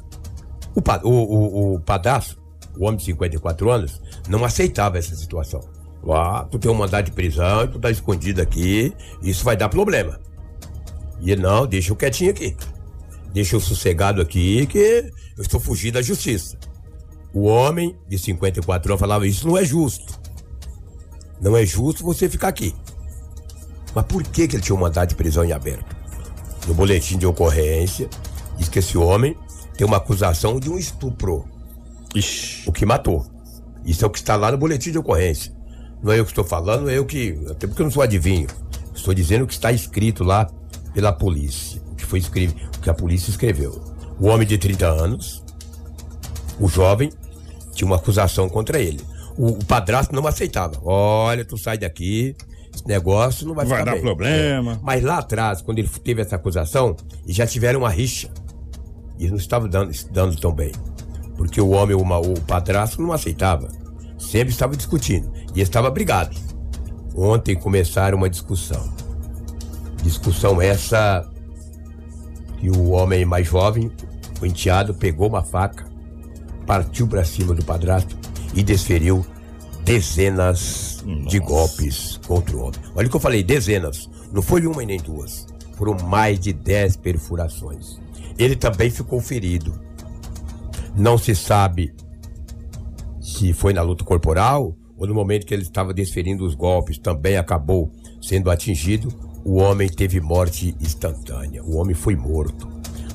O, o, o, o padrasto, o homem de 54 anos, não aceitava essa situação. Ah, tu tem um mandado de prisão, tu tá escondido aqui, isso vai dar problema. E ele, não, deixa eu quietinho aqui. Deixa eu sossegado aqui, que eu estou fugindo da justiça. O homem de 54 anos falava, isso não é justo. Não é justo você ficar aqui. Mas por que, que ele tinha um mandado de prisão em aberto? No boletim de ocorrência, diz que esse homem tem uma acusação de um estupro. O que matou. Isso é o que está lá no boletim de ocorrência. Não é eu que estou falando, é eu que. Até porque eu não sou adivinho. Estou dizendo o que está escrito lá pela polícia. O que foi escrito, o que a polícia escreveu. O homem de 30 anos, o jovem, tinha uma acusação contra ele. O, o padrasto não aceitava. Olha, tu sai daqui, negócio não vai, Vai ficar dar bem. problema. É. Mas lá atrás, quando ele teve essa acusação, já tiveram uma rixa. E eles não estavam dando, dando tão bem. Porque o homem, o padrasto, não aceitava. Sempre estava discutindo. E estava brigado. Ontem começaram uma discussão. Discussão essa que o homem mais jovem, o enteado, pegou uma faca, partiu para cima do padrasto e desferiu dezenas de golpes contra o homem. Olha o que eu falei, dezenas. Não foi uma e nem duas. Foram mais de dez perfurações. Ele também ficou ferido. Não se sabe se foi na luta corporal ou no momento que ele estava desferindo os golpes, também acabou sendo atingido. O homem teve morte instantânea. O homem foi morto.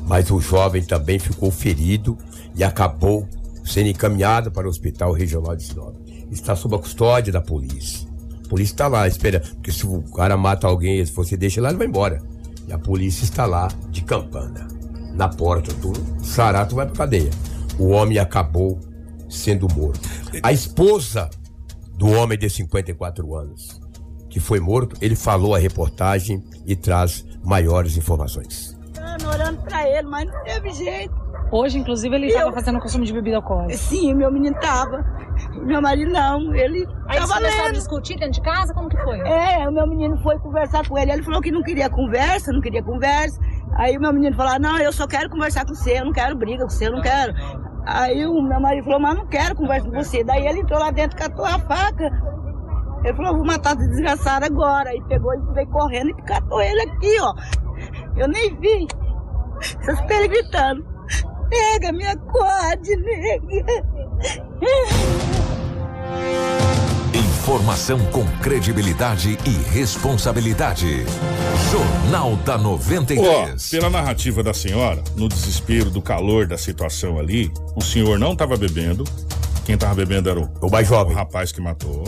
Mas o jovem também ficou ferido e acabou sendo encaminhado para o Hospital Regional de Sinop. Está sob a custódia da polícia. A polícia está lá, espera. Porque se o cara mata alguém, se você deixa lá, ele vai embora. E a polícia está lá, de campana, na porta. Tu, Sarato vai pra cadeia. O homem acabou sendo morto. A esposa do homem de 54 anos, que foi morto, ele falou a reportagem e traz maiores informações. Ano, orando pra ele, mas não teve jeito. Hoje, inclusive, ele estava fazendo consumo de bebida alcoólica. Sim, meu menino tava. Meu marido não, ele Aí tava começaram a lendo. discutir dentro de casa? Como que foi? É, o meu menino foi conversar com ele. Ele falou que não queria conversa, não queria conversa. Aí o meu menino falou: Não, eu só quero conversar com você, eu não quero briga com você, eu não quero. Aí o meu marido falou: Mas não quero conversa com você. Daí ele entrou lá dentro, catou a faca. Ele falou: Vou matar esse desgraçado agora. Aí pegou e veio correndo e catou ele aqui, ó. Eu nem vi. Essas ele gritando: Nega, me acorde, nega. Informação com credibilidade e responsabilidade. Jornal da Ó, 93. pela narrativa da senhora, no desespero do calor da situação ali, o senhor não estava bebendo. Quem estava bebendo era o, o mais jovem. O rapaz que matou.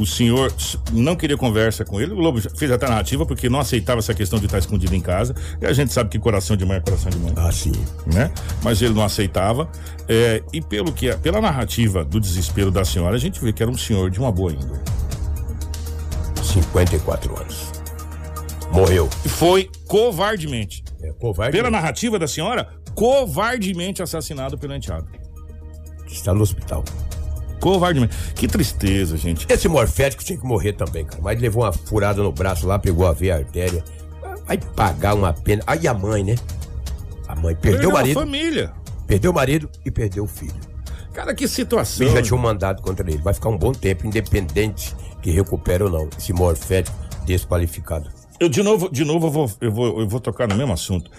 O senhor não queria conversa com ele. O Lobo já fez até a narrativa porque não aceitava essa questão de estar escondido em casa. E a gente sabe que coração de mãe é coração de mãe. Ah, sim. Né? Mas ele não aceitava. É, e pelo que, pela narrativa do desespero da senhora, a gente vê que era um senhor de uma boa índole. 54 anos. Morreu. E foi covardemente. É, covarde. Pela narrativa da senhora, covardemente assassinado pelo enteado. Está no hospital. Covardemente. Que tristeza, gente. Esse morfético tinha que morrer também, cara. Mas levou uma furada no braço lá, pegou a veia artéria. Vai pagar uma pena. Aí a mãe, né? A mãe perdeu, o a marido. família. Perdeu o marido e perdeu o filho. Cara, que situação. Ele já tinha um mandado contra ele. Vai ficar um bom tempo, independente que recupere ou não. Esse morfético desqualificado. Eu de novo, de novo eu vou, eu vou, eu vou tocar no mesmo assunto.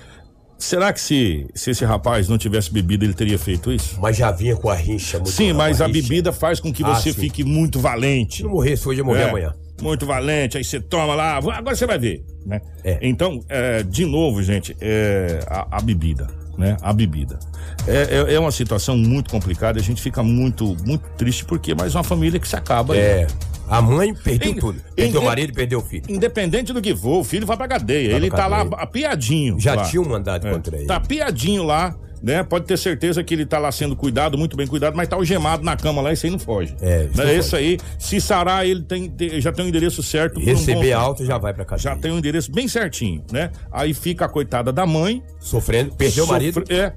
Será que se, se esse rapaz não tivesse bebido, ele teria feito isso? Mas já vinha com a rincha muito Sim, mas a rincha. bebida faz com que Ah, você sim. fique muito valente. Se não morresse hoje, ia morrer É, amanhã. Muito valente, aí você toma lá, agora você vai ver, né? É. Então, é, de novo, gente, é, a, a bebida, né? A bebida. É, é, é uma situação muito complicada, a gente fica muito, muito triste porque é mais uma família que se acaba. É. né? A mãe perdeu tudo. Perdeu o marido e perdeu o filho. Independente do que for, o filho vai pra cadeia. Vai ele pra tá lá cadeia. apiadinho. Já lá. tinha um mandado É. contra ele. Tá apiadinho lá, né? Pode ter certeza que ele tá lá sendo cuidado, muito bem cuidado, mas tá algemado na cama lá, isso aí não foge. É, isso Né? não Esse aí, se sarar, ele tem, tem- já tem o endereço certo. um Receber tempo. alta já vai pra cadeia. Já tem o endereço bem certinho, né? Aí fica a coitada da mãe. Sofrendo, perdeu o marido. É.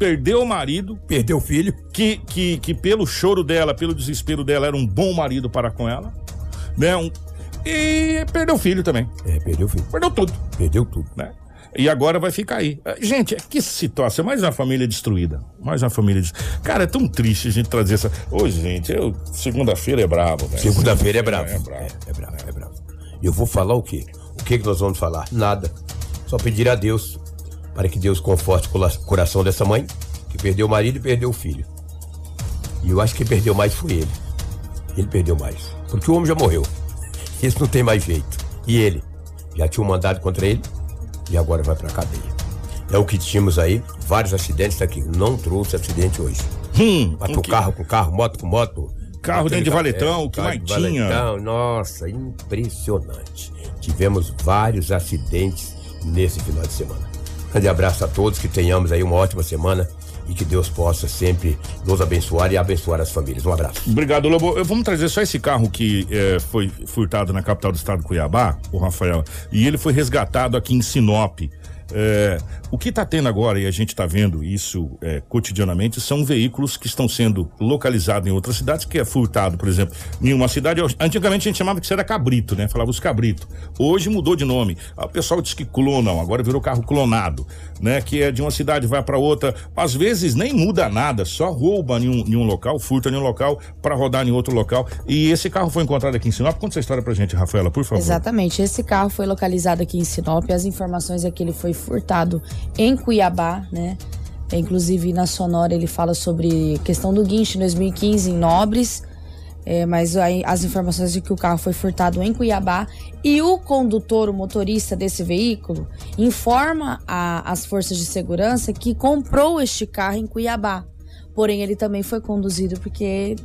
Perdeu o marido. Perdeu o filho. Que, que, que pelo choro dela, pelo desespero dela, era um bom marido para com ela. Né? Um, E perdeu o filho também. É, perdeu o filho. Perdeu tudo. Perdeu tudo. Né? E agora vai ficar aí. Eh, Gente, que situação. Mais uma família destruída. Mais uma família destruída. Cara, é tão triste a gente trazer essa. Ô, gente, eu... segunda-feira é bravo, velho. Segunda-feira é bravo. É, bravo. É, é bravo, é bravo. E eu vou falar o quê? O que, que nós vamos falar? Nada. Só pedir a Deus para que Deus conforte o coração dessa mãe que perdeu o marido e perdeu o filho. E eu acho que perdeu mais foi ele. Ele perdeu mais. Porque o homem já morreu. Esse não tem mais jeito. E ele? Já tinha um mandado contra ele e agora vai pra cadeia. É o que tínhamos aí, vários acidentes tá aqui. Não trouxe acidente hoje. Hum, Matou o que- carro com carro, moto com moto. Carro dentro de valetão, o que carro mais de tinha? valetão, Nossa, impressionante. Tivemos vários acidentes nesse final de semana. Grande abraço a todos, que tenhamos aí uma ótima semana e que Deus possa sempre nos abençoar e abençoar as famílias. Um abraço. Obrigado, Lobo. Vamos trazer só esse carro que eh, foi furtado na capital do estado, Cuiabá, o Rafael, e ele foi resgatado aqui em Sinop. Eh, o que está tendo agora, e a gente está vendo isso eh, cotidianamente, são veículos que estão sendo localizados em outras cidades, que é furtado, por exemplo, em uma cidade. Antigamente a gente chamava que isso era cabrito, né? Falava os cabrito. Hoje mudou de nome. Ah, O pessoal diz que clonam, agora virou carro clonado, né? Que é de uma cidade vai para outra. Às vezes nem muda nada, só rouba em um, em um local, furta em um local para rodar em outro local. E esse carro foi encontrado aqui em Sinop. Conta essa história pra gente, Rafaela, por favor. Exatamente. Esse carro foi localizado aqui em Sinop. As informações é que ele foi furtado em Cuiabá, né? É, Inclusive na Sonora ele fala sobre questão do guincho em 2015 em Nobres. É, mas aí as informações de que o carro foi furtado em Cuiabá e o condutor, o motorista desse veículo, informa as forças de segurança que comprou este carro em Cuiabá. Porém, ele também foi conduzido porque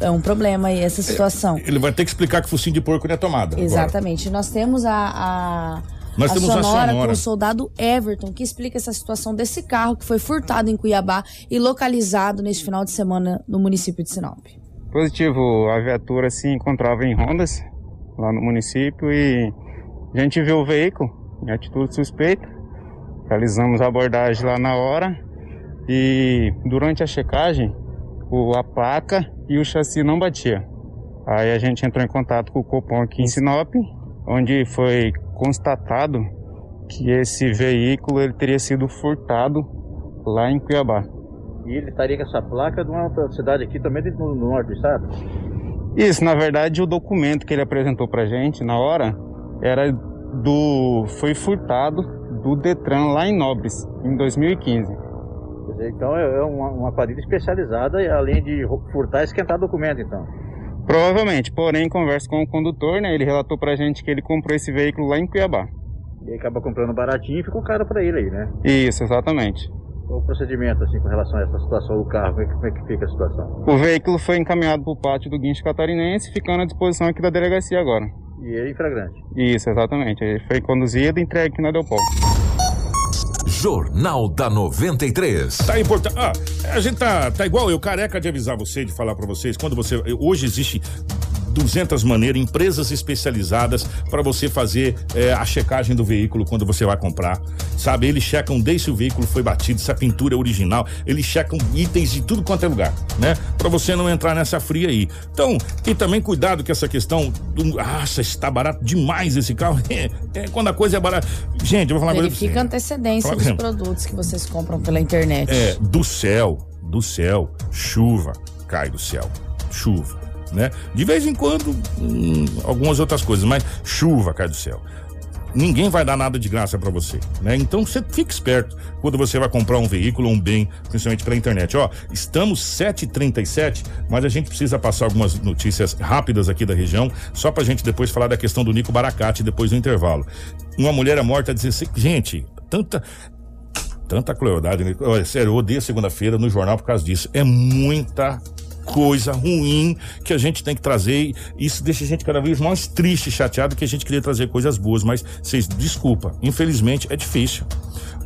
é um problema aí essa situação. Ele vai ter que explicar que focinho de porco não é tomada. agora. Exatamente. Nós temos a, a, Nós a temos a sonora, Sonora. com o soldado Everton, que explica essa situação desse carro que foi furtado em Cuiabá e localizado neste final de semana no município de Sinop. Positivo, a viatura se encontrava em Rondas, lá no município, e a gente viu o veículo em atitude suspeita. Realizamos a abordagem lá na hora e durante a checagem o, a placa e o chassi não batia. Aí a gente entrou em contato com o Copom aqui em Sinop, onde foi constatado que esse veículo ele teria sido furtado lá em Cuiabá. E ele estaria com essa placa de uma outra cidade aqui também no, no norte do estado? Isso, na verdade, o documento que ele apresentou pra gente na hora era do. foi furtado do Detran lá em Nobres, em 2015. Quer dizer, então é é uma, uma quadrilha especializada, e além de furtar, esquentar documento, então. Provavelmente, porém, conversa com o condutor, né, ele relatou pra gente que ele comprou esse veículo lá em Cuiabá. E aí acaba comprando baratinho e ficou caro pra ele aí, né? Isso, exatamente. Qual o procedimento, assim, com relação a essa situação do carro? Como é que, como é que fica a situação? O veículo foi encaminhado para o pátio do guincho catarinense, ficando à disposição aqui da delegacia agora. E ele em flagrante. Isso, exatamente. Ele foi conduzido e entregue aqui na Delpol. Jornal da 93. Tá importante. Ah, a gente tá, tá igual eu, careca de avisar você, de falar pra vocês. Quando você. Hoje existe 200 maneiras, empresas especializadas para você fazer eh, a checagem do veículo quando você vai comprar. Sabe? Eles checam desde se o veículo foi batido, se a pintura é original. Eles checam itens de tudo quanto é lugar, né? Para você não entrar nessa fria aí. Então, e também cuidado com essa questão do. Nossa, está barato demais esse carro. É, é, quando a coisa é barata. Gente, eu vou falar coisa. Verifica a antecedência Fala dos mesmo. produtos que vocês compram pela internet. É, do céu, do céu, chuva cai do céu, chuva, né? De vez em quando, hum, algumas outras coisas, mas chuva cai do céu. Ninguém vai dar nada de graça pra você, né? Então você fique esperto quando você vai comprar um veículo um bem, principalmente pela internet. Ó, estamos 7h37, mas a gente precisa passar algumas notícias rápidas aqui da região, só pra gente depois falar da questão do Nico Baracate depois do intervalo. Uma mulher é morta a 16. Gente, tanta. Tanta crueldade, né? Olha, sério, eu odeio segunda-feira no jornal por causa disso. É muita coisa ruim que a gente tem que trazer. Isso deixa a gente cada vez mais triste, chateado, que a gente queria trazer coisas boas, mas vocês, desculpa, infelizmente é difícil.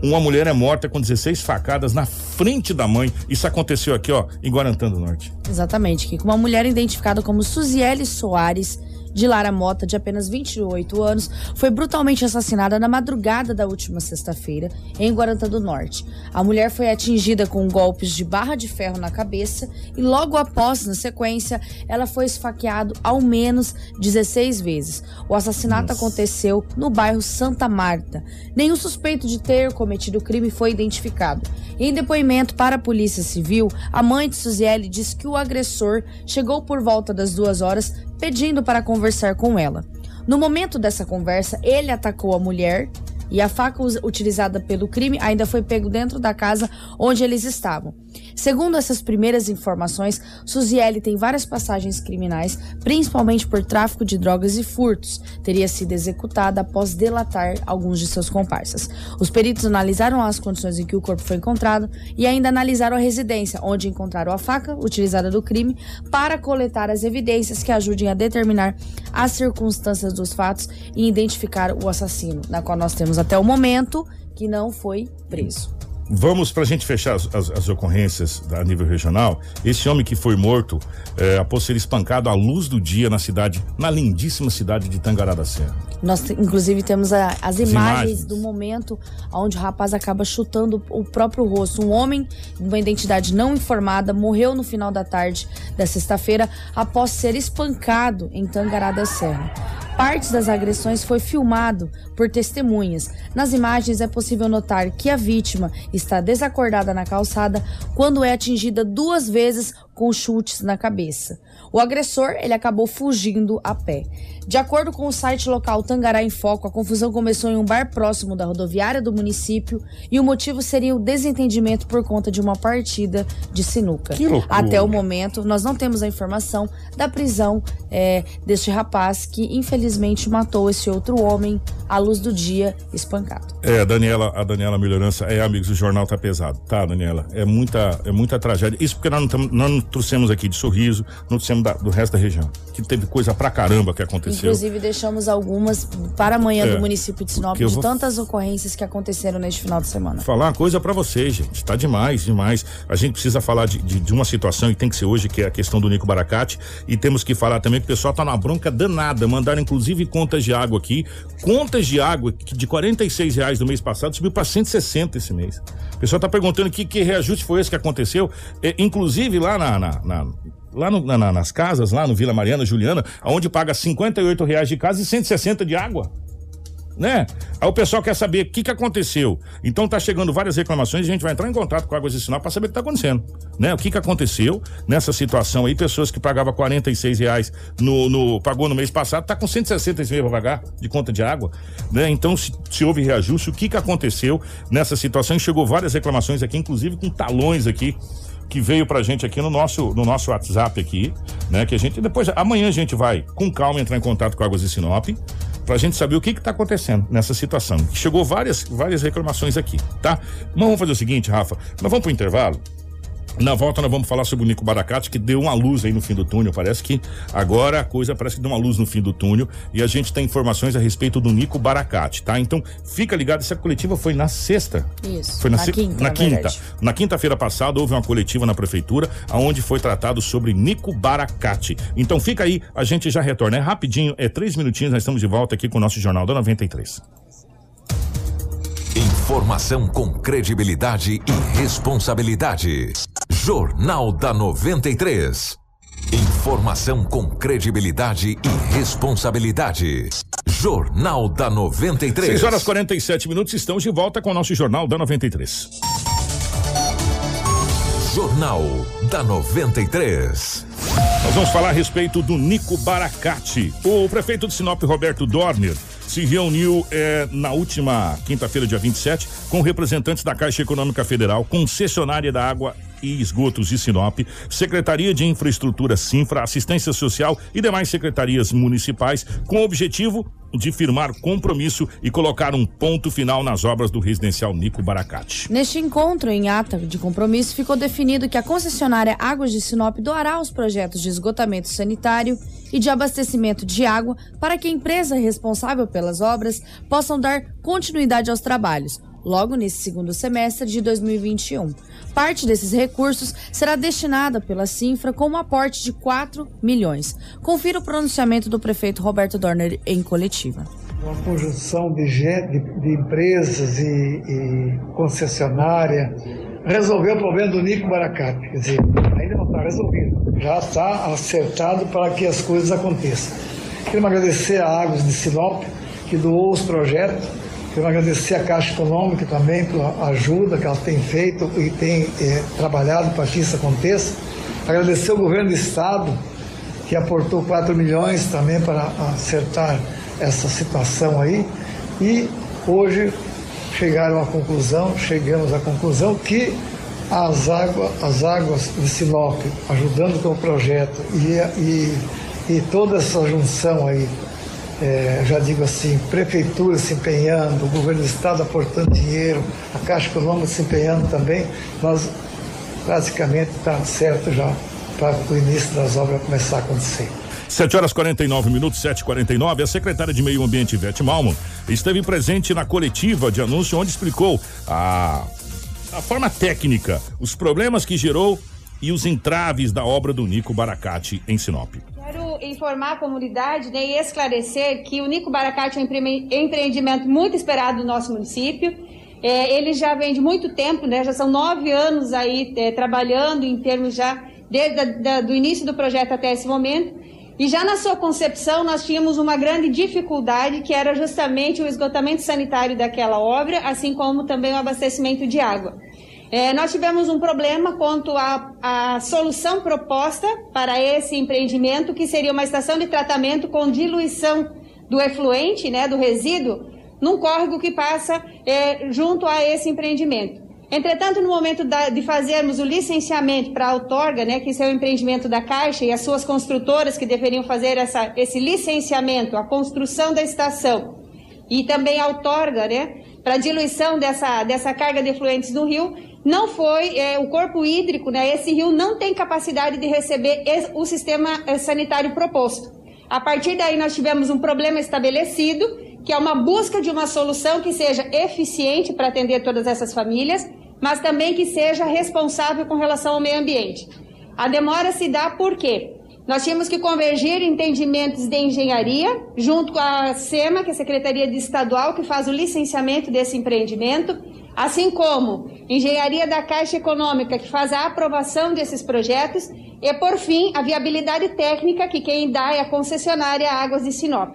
Uma mulher é morta com 16 facadas na frente da mãe. Isso aconteceu aqui, ó, em Guarantã do Norte. Exatamente, Kiko. Uma mulher identificada como Suziele Soares, de Lara Mota, de apenas 28 anos, foi brutalmente assassinada na madrugada da última sexta-feira, em Guarantã do Norte. A mulher foi atingida com golpes de barra de ferro na cabeça e logo após, na sequência, ela foi esfaqueada ao menos 16 vezes. O assassinato Nossa. aconteceu no bairro Santa Marta. Nenhum suspeito de ter cometido o crime foi identificado. Em depoimento para a Polícia Civil, a mãe de Suziele disse que o agressor chegou por volta das duas horas pedindo para conversar com ela. No momento dessa conversa, ele atacou a mulher e a faca utilizada pelo crime ainda foi pego dentro da casa onde eles estavam. Segundo essas primeiras informações, Suziele tem várias passagens criminais, principalmente por tráfico de drogas e furtos. Teria sido executada após delatar alguns de seus comparsas. Os peritos analisaram as condições em que o corpo foi encontrado e ainda analisaram a residência, onde encontraram a faca utilizada do crime, para coletar as evidências que ajudem a determinar as circunstâncias dos fatos e identificar o assassino, na qual nós temos até o momento que não foi preso. Vamos, para a gente fechar as, as, as, ocorrências a nível regional, esse homem que foi morto é, após ser espancado à luz do dia na cidade, na lindíssima cidade de Tangará da Serra. Nós, inclusive, temos a, as, imagens, imagens, do momento onde o rapaz acaba chutando o próprio rosto. Um homem de uma identidade não informada morreu no final da tarde da sexta-feira após ser espancado em Tangará da Serra. Partes das agressões foi filmado por testemunhas. Nas imagens é possível notar que a vítima está desacordada na calçada quando é atingida duas vezes com chutes na cabeça. O agressor ele acabou fugindo a pé. De acordo com o site local Tangará em Foco, a confusão começou em um bar próximo da rodoviária do município e o motivo seria o desentendimento por conta de uma partida de sinuca. Até o momento, nós não temos a informação da prisão é, deste rapaz que infelizmente matou esse outro homem à luz do dia espancado. É, a Daniela, a Daniela Melhorança, é, amigos, o jornal tá pesado, tá, Daniela? É muita, é muita tragédia. Isso porque nós não, tamo, nós não trouxemos aqui de sorriso, não trouxemos da, do resto da região. Que teve coisa pra caramba que aconteceu. Inclusive, deixamos algumas para amanhã é, do município de Sinop, de vou... tantas ocorrências que aconteceram neste final de semana. Falar uma coisa para vocês, gente. Tá demais, demais. A gente precisa falar de, de, de, uma situação e tem que ser hoje, que é a questão do Nico Baracate. E temos que falar também que o pessoal tá na bronca danada. Mandaram, inclusive, contas de água aqui. Contas de água que de 46 reais do mês passado subiu para 160 esse mês. O pessoal tá perguntando que, que reajuste foi esse que aconteceu. É, inclusive, lá na, na, na lá no, na, nas casas, lá no Vila Mariana, Juliana, onde paga 58 reais de casa e 160 de água. Né? Aí o pessoal quer saber o que, que aconteceu. Então tá chegando várias reclamações a gente vai entrar em contato com a Águas de Sinal para saber o que tá acontecendo. Né? O que, que aconteceu nessa situação aí? Pessoas que pagavam 46 reais no, no, pagou no mês passado, tá com 160 esse mês para pagar de conta de água. Né? Então, se, se houve reajuste, o que, que aconteceu nessa situação? Chegou várias reclamações aqui, inclusive com talões aqui que veio pra gente aqui no nosso, no nosso WhatsApp aqui, né? Que a gente depois, amanhã a gente vai com calma entrar em contato com Águas de Sinop pra gente saber o que que tá acontecendo nessa situação. Chegou várias, várias reclamações aqui, tá? Mas vamos fazer o seguinte, Rafa, nós vamos pro intervalo na volta nós vamos falar sobre o Nico Baracate, que deu uma luz aí no fim do túnel. Parece que agora a coisa parece que deu uma luz no fim do túnel e a gente tem informações a respeito do Nico Baracate, tá? Então fica ligado, essa coletiva foi na sexta. Isso. Foi na, na se... quinta. Na quinta. Na quinta-feira passada houve uma coletiva na prefeitura onde foi tratado sobre Nico Baracate. Então fica aí, a gente já retorna. É rapidinho, é três minutinhos, nós estamos de volta aqui com o nosso Jornal da 93. Informação com credibilidade e responsabilidade. Jornal da 93. Informação com credibilidade e responsabilidade. Jornal da 93. 6 horas 47 minutos, estamos de volta com o nosso Jornal da 93. Jornal da 93. Nós vamos falar a respeito do Nico Baracate. O prefeito de Sinop, Roberto Dorner, se reuniu eh, na última quinta-feira, dia 27, com representantes da Caixa Econômica Federal, concessionária da água e Esgotos de Sinop, Secretaria de Infraestrutura Sinfra, Assistência Social e demais secretarias municipais, com o objetivo de firmar compromisso e colocar um ponto final nas obras do residencial Nico Baracate. Neste encontro, em ata de compromisso, ficou definido que a concessionária Águas de Sinop doará os projetos de esgotamento sanitário e de abastecimento de água para que a empresa responsável pelas obras possam dar continuidade aos trabalhos. logo nesse segundo semestre de 2021. Parte desses recursos será destinada pela Sinfra com um aporte de 4 milhões. Confira o pronunciamento do prefeito Roberto Dorner em coletiva. Uma conjunção de, de, de empresas e, e concessionária resolveu o problema do Nico Baracate. Quer dizer, ainda não está resolvido, já está acertado para que as coisas aconteçam. Quero agradecer a Águas de Sinop, que doou os projetos. Quero agradecer a Caixa Econômica também pela ajuda que ela tem feito e tem é, trabalhado para que isso aconteça. Agradecer ao governo do Estado, que aportou 4 milhões também para acertar essa situação aí. E hoje chegaram à conclusão, chegamos à conclusão que as, água, as águas de Sinop, ajudando com o projeto e, e, e toda essa junção aí, é, já digo assim, prefeitura se empenhando, o governo do estado aportando dinheiro, a Caixa Econômica se empenhando também, nós basicamente está certo já para o início das obras começar a acontecer. 7 horas 49 minutos, 7h49. A secretária de Meio Ambiente, Ivete Malmo, esteve presente na coletiva de anúncio onde explicou a, a forma técnica, os problemas que gerou e os entraves da obra do Nico Baracate em Sinop. Informar a comunidade né, e esclarecer que o Nico Baracate é um empreendimento muito esperado no nosso município. É, ele já vem de muito tempo, né, já são nove anos aí é, trabalhando em termos já desde o início do projeto até esse momento. E já na sua concepção, nós tínhamos uma grande dificuldade, que era justamente o esgotamento sanitário daquela obra, assim como também o abastecimento de água. É, nós tivemos um problema quanto à, solução proposta para esse empreendimento, que seria uma estação de tratamento com diluição do efluente, né, do resíduo, num córrego que passa é, junto a esse empreendimento. Entretanto, no momento da, de fazermos o licenciamento para a outorga, né, que esse é o empreendimento da Caixa e as suas construtoras que deveriam fazer essa, esse licenciamento, a construção da estação e também a outorga, né, para diluição dessa, dessa carga de efluentes no rio, não foi é, o corpo hídrico, né, esse rio não tem capacidade de receber o sistema é, sanitário proposto. A partir daí nós tivemos um problema estabelecido, que é uma busca de uma solução que seja eficiente para atender todas essas famílias, mas também que seja responsável com relação ao meio ambiente. A demora se dá por quê? Nós tínhamos que convergir entendimentos de engenharia, junto com a SEMA, que é a Secretaria de Estadual, que faz o licenciamento desse empreendimento, assim como engenharia da Caixa Econômica, que faz a aprovação desses projetos, e, por fim, a viabilidade técnica, que quem dá é a concessionária Águas de Sinop.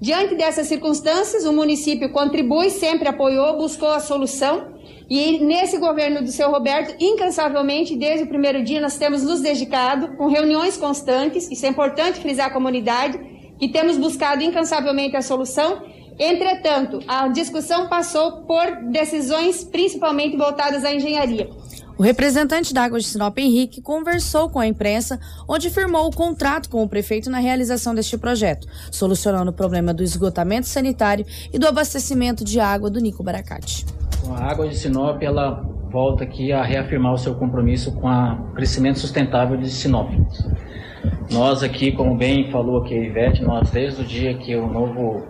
Diante dessas circunstâncias, o município contribui, sempre apoiou, buscou a solução e nesse governo do seu Roberto, incansavelmente, desde o primeiro dia, nós temos nos dedicado com reuniões constantes, isso é importante frisar a comunidade, que temos buscado incansavelmente a solução. Entretanto, a discussão passou por decisões principalmente voltadas à engenharia. O representante da Água de Sinop, Henrique, conversou com a imprensa, onde firmou o contrato com o prefeito na realização deste projeto, solucionando o problema do esgotamento sanitário e do abastecimento de água do Nico Baracate. A Água de Sinop, ela volta aqui a reafirmar o seu compromisso com o crescimento sustentável de Sinop. Nós aqui, como bem falou aqui a Ivete, nós desde o dia que o novo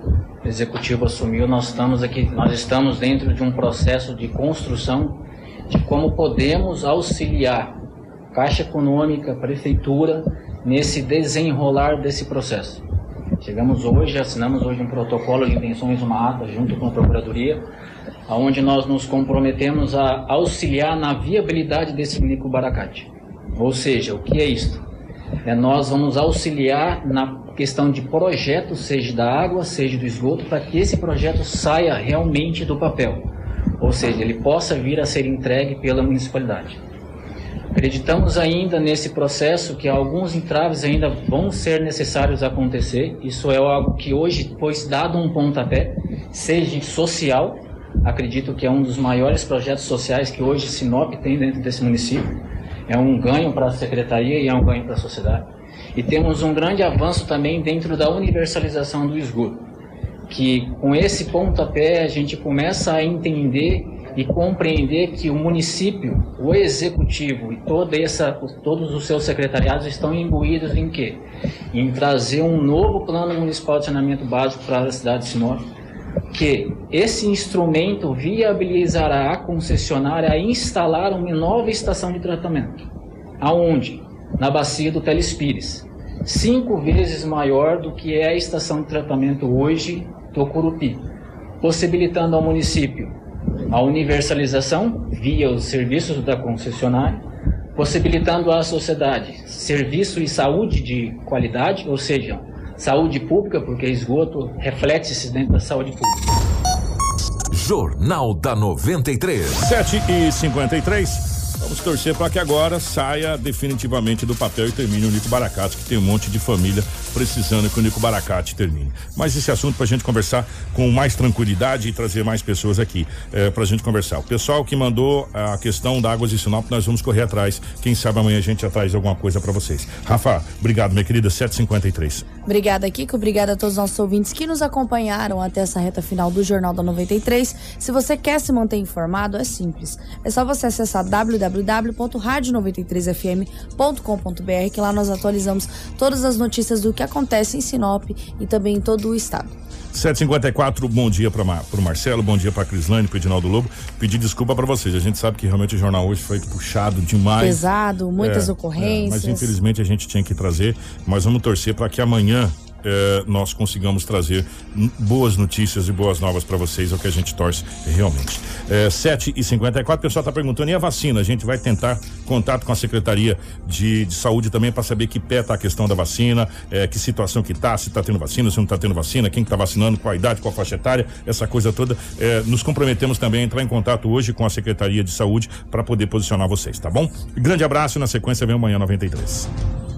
executivo assumiu, nós estamos aqui, nós estamos dentro de um processo de construção de como podemos auxiliar Caixa Econômica, Prefeitura, nesse desenrolar desse processo. Chegamos hoje, assinamos hoje um protocolo de intenções, uma ata junto com a Procuradoria, onde nós nos comprometemos a auxiliar na viabilidade desse micro baracate. Ou seja, o que é isto? É, nós vamos auxiliar na questão de projeto, seja da água, seja do esgoto, para que esse projeto saia realmente do papel ou seja, ele possa vir a ser entregue pela municipalidade. Acreditamos ainda nesse processo que alguns entraves ainda vão ser necessários acontecer. Isso é algo que hoje foi dado um pontapé, seja social, acredito que é um dos maiores projetos sociais que hoje Sinop tem dentro desse município. É um ganho para a secretaria e é um ganho para a sociedade. E temos um grande avanço também dentro da universalização do esgoto que com esse pontapé a gente começa a entender e compreender que o município, o executivo e toda essa, todos os seus secretariados estão imbuídos em quê? Em trazer um novo plano municipal de saneamento básico para a cidade de Sinop, que esse instrumento viabilizará a concessionária a instalar uma nova estação de tratamento. Aonde? Na bacia do Telespires. Cinco vezes maior do que é a estação de tratamento hoje do Curupi, possibilitando ao município a universalização via os serviços da concessionária, possibilitando à sociedade serviço e saúde de qualidade, ou seja, saúde pública, porque esgoto reflete-se dentro da saúde pública. Jornal da 93. 7 e 53 Vamos torcer para que agora saia definitivamente do papel e termine o Nico Baracate, que tem um monte de família precisando que o Nico Baracate termine. Mas esse assunto para a gente conversar com mais tranquilidade e trazer mais pessoas aqui é, para a gente conversar. O pessoal que mandou a questão da Águas de Sinop, nós vamos correr atrás. Quem sabe amanhã a gente traz alguma coisa para vocês. Rafa, obrigado, minha querida, 753. Obrigada, Kiko. Obrigada a todos os nossos ouvintes que nos acompanharam até essa reta final do Jornal da 93. Se você quer se manter informado, é simples. É só você acessar www.radio93fm.com.br que lá nós atualizamos todas as notícias do que acontece em Sinop e também em todo o estado. 754, bom dia para o Marcelo, bom dia para Crislane, para Edinaldo Lobo. Pedir desculpa para vocês. A gente sabe que realmente o jornal hoje foi puxado demais. Pesado, muitas É, ocorrências. é, mas infelizmente a gente tinha que trazer. Mas vamos torcer para que amanhã eh, nós consigamos trazer boas notícias e boas novas para vocês, é o que a gente torce realmente. Eh, 7 e 54 o pessoal está perguntando, e a vacina? A gente vai tentar contato com a Secretaria de, de Saúde também para saber que pé tá a questão da vacina, eh, que situação que tá, se tá tendo vacina, se não tá tendo vacina, quem que tá vacinando, qual a idade, qual a faixa etária, essa coisa toda. Eh, nos comprometemos também a entrar em contato hoje com a Secretaria de Saúde para poder posicionar vocês, tá bom? Grande abraço e na sequência vem amanhã 93.